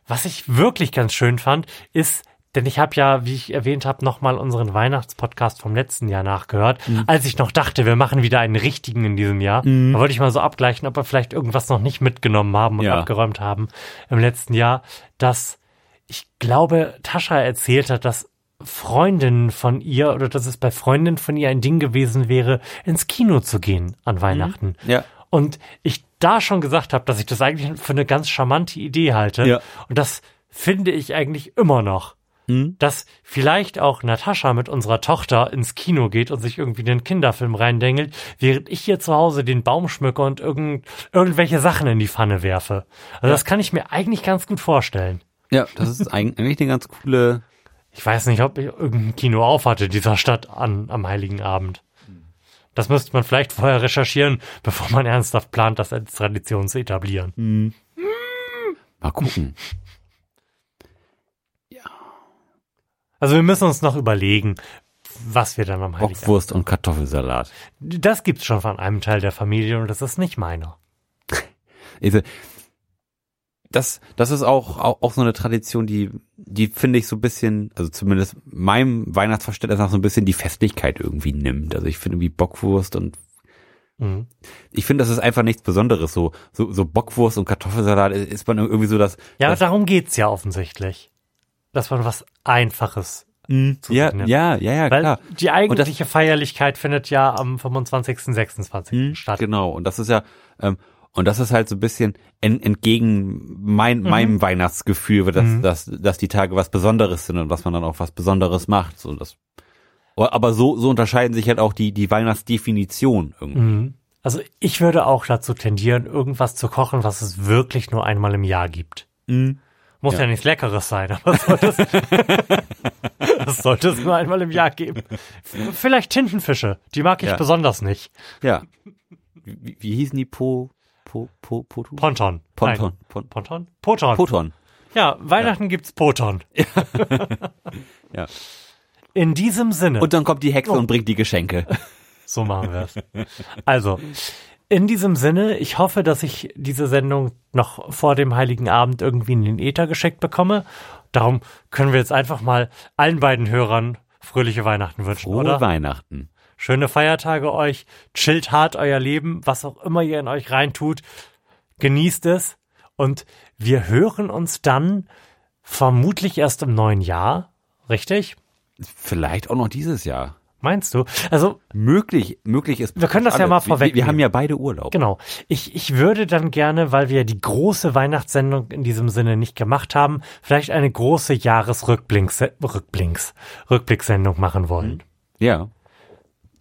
[SPEAKER 2] Was ich wirklich ganz schön fand, ist, denn ich habe ja, wie ich erwähnt habe, nochmal unseren Weihnachtspodcast vom letzten Jahr nachgehört,
[SPEAKER 1] Mhm.
[SPEAKER 2] als ich noch dachte, wir machen wieder einen richtigen in diesem Jahr. Da wollte ich mal so abgleichen, ob wir vielleicht irgendwas noch nicht mitgenommen haben und
[SPEAKER 1] Ja.
[SPEAKER 2] abgeräumt haben im letzten Jahr, dass ich glaube, Tascha erzählt hat, dass Freundinnen von ihr oder dass es bei Freundinnen von ihr ein Ding gewesen wäre, ins Kino zu gehen an Weihnachten.
[SPEAKER 1] Ja.
[SPEAKER 2] Und ich da schon gesagt habe, dass ich das eigentlich für eine ganz charmante Idee halte.
[SPEAKER 1] Ja.
[SPEAKER 2] Und das finde ich eigentlich immer noch.
[SPEAKER 1] Hm?
[SPEAKER 2] Dass vielleicht auch Natascha mit unserer Tochter ins Kino geht und sich irgendwie einen Kinderfilm reindengelt, während ich hier zu Hause den Baum schmücke und irgend, irgendwelche Sachen in die Pfanne werfe. Also das kann ich mir eigentlich ganz gut vorstellen.
[SPEAKER 1] Ja, das ist eigentlich eine ganz coole,
[SPEAKER 2] Ich weiß nicht, ob irgendein Kino aufhatte dieser Stadt an, am Heiligen Abend. Das müsste man vielleicht vorher recherchieren, bevor man ernsthaft plant, das als Tradition zu etablieren.
[SPEAKER 1] mal gucken. Ja.
[SPEAKER 2] Also wir müssen uns noch überlegen, was wir dann am Heiligabend.
[SPEAKER 1] Bockwurst und Kartoffelsalat.
[SPEAKER 2] Das gibt's schon von einem Teil der Familie und das ist nicht meiner.
[SPEAKER 1] Das, das ist auch, auch, auch so eine Tradition, die, die finde ich so ein bisschen, also zumindest meinem Weihnachtsverständnis nach so ein bisschen die Festlichkeit irgendwie nimmt. Also ich finde wie Bockwurst und
[SPEAKER 2] Mhm.
[SPEAKER 1] ich finde, das ist einfach nichts Besonderes. So, so, so Bockwurst und Kartoffelsalat ist man irgendwie so das.
[SPEAKER 2] Ja,
[SPEAKER 1] das,
[SPEAKER 2] darum geht's ja offensichtlich. Dass man was Einfaches zu
[SPEAKER 1] ja,
[SPEAKER 2] nimmt.
[SPEAKER 1] ja, ja, ja,
[SPEAKER 2] Weil
[SPEAKER 1] klar.
[SPEAKER 2] die eigentliche Feierlichkeit findet ja am 25., 26.
[SPEAKER 1] Hm,
[SPEAKER 2] statt.
[SPEAKER 1] Genau. Und das ist ja, ähm, und das ist halt so ein bisschen en, entgegen mein, meinem Weihnachtsgefühl, dass,
[SPEAKER 2] Mhm.
[SPEAKER 1] dass, dass die Tage was Besonderes sind und was man dann auch was Besonderes macht. So das. Aber so, so unterscheiden sich halt auch die, die Weihnachtsdefinition irgendwie.
[SPEAKER 2] Mhm. Also ich würde auch dazu tendieren, irgendwas zu kochen, was es wirklich nur einmal im Jahr gibt. Muss ja,
[SPEAKER 1] Ja.
[SPEAKER 2] nichts Leckeres sein, aber sollte es, das sollte es nur einmal im Jahr geben. Vielleicht Tintenfische, die mag ich
[SPEAKER 1] Ja.
[SPEAKER 2] besonders nicht.
[SPEAKER 1] Ja. Wie, wie hießen die Po, Po, Po, Potu?
[SPEAKER 2] Ponton.
[SPEAKER 1] Ponton.
[SPEAKER 2] Nein.
[SPEAKER 1] Pon,
[SPEAKER 2] Ponton? Poton.
[SPEAKER 1] Poton.
[SPEAKER 2] Ja, Weihnachten gibt's Poton.
[SPEAKER 1] Ja.
[SPEAKER 2] In diesem Sinne.
[SPEAKER 1] Und dann kommt die Hexe
[SPEAKER 2] Oh.
[SPEAKER 1] und bringt die Geschenke.
[SPEAKER 2] So machen wir es. Also, in diesem Sinne, ich hoffe, dass ich diese Sendung noch vor dem Heiligen Abend irgendwie in den Äther geschickt bekomme. Darum können wir jetzt einfach mal allen beiden Hörern fröhliche Weihnachten wünschen,
[SPEAKER 1] Frohe
[SPEAKER 2] oder?
[SPEAKER 1] Weihnachten.
[SPEAKER 2] Schöne Feiertage euch, chillt hart euer Leben, was auch immer ihr in euch reintut, genießt es und wir hören uns dann vermutlich erst im neuen Jahr, richtig?
[SPEAKER 1] Vielleicht auch noch dieses Jahr.
[SPEAKER 2] Meinst du? Also
[SPEAKER 1] Möglich, möglich ist.
[SPEAKER 2] Wir können das ja
[SPEAKER 1] alles.
[SPEAKER 2] mal
[SPEAKER 1] Wir- Wir, wir haben ja beide Urlaub.
[SPEAKER 2] Genau. Ich, ich würde dann gerne, weil wir die große Weihnachtssendung in diesem Sinne nicht gemacht haben, vielleicht eine große Jahresrückblinks, Rückblinks, Rückblickssendung machen wollen.
[SPEAKER 1] Ja.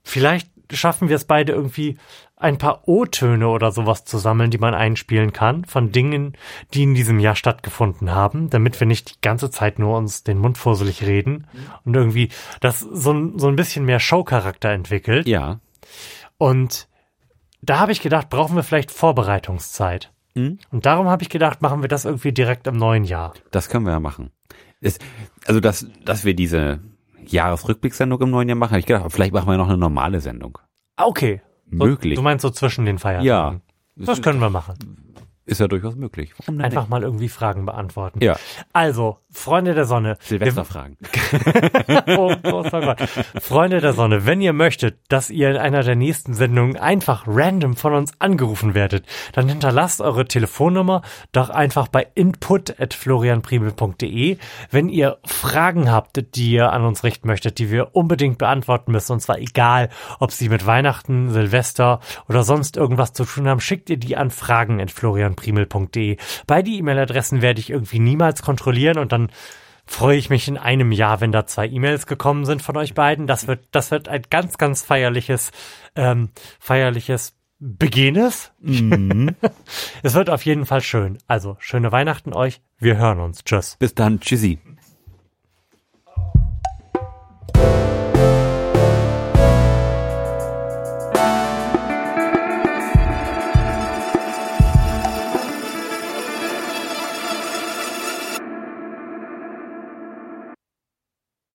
[SPEAKER 2] Vielleicht schaffen wir es beide irgendwie, ein paar O-Töne oder sowas zu sammeln, die man einspielen kann, von Dingen, die in diesem Jahr stattgefunden haben, damit wir nicht die ganze Zeit nur uns den Mund fusselig reden und irgendwie das so, ein- so ein bisschen mehr Showcharakter entwickelt.
[SPEAKER 1] Ja.
[SPEAKER 2] Und da habe ich gedacht, brauchen wir vielleicht Vorbereitungszeit.
[SPEAKER 1] Mhm.
[SPEAKER 2] Und darum habe ich gedacht, machen wir das irgendwie direkt im neuen Jahr.
[SPEAKER 1] Das können wir ja machen. Es, also, dass, dass wir diese Jahresrückblickssendung im neuen Jahr machen, habe ich gedacht, vielleicht machen wir noch eine normale Sendung.
[SPEAKER 2] Ah, Okay. So,
[SPEAKER 1] Möglich.
[SPEAKER 2] Du meinst so zwischen den Feiertagen?
[SPEAKER 1] Ja.
[SPEAKER 2] Das können wir machen.
[SPEAKER 1] Ist ja durchaus möglich.
[SPEAKER 2] Einfach mal irgendwie Fragen beantworten.
[SPEAKER 1] Ja.
[SPEAKER 2] Also, Freunde der Sonne.
[SPEAKER 1] Silvesterfragen.
[SPEAKER 2] oh, Gott. Freunde der Sonne, wenn ihr möchtet, dass ihr in einer der nächsten Sendungen einfach random von uns angerufen werdet, dann hinterlasst eure Telefonnummer doch einfach bei input.florianpriebel.de. Wenn ihr Fragen habt, die ihr an uns richten möchtet, die wir unbedingt beantworten müssen, und zwar egal, ob sie mit Weihnachten, Silvester oder sonst irgendwas zu tun haben, schickt ihr die an fragen.florianpriemel.de. Bei die E-Mail-Adressen werde ich irgendwie niemals kontrollieren und dann freue ich mich in einem Jahr, wenn da zwei E-Mails gekommen sind von euch beiden. Das wird, das wird ein ganz, ganz feierliches, ähm, feierliches Beginnes. es wird auf jeden Fall schön. Also, schöne Weihnachten euch. Wir hören uns. Tschüss.
[SPEAKER 1] Bis dann. Tschüssi.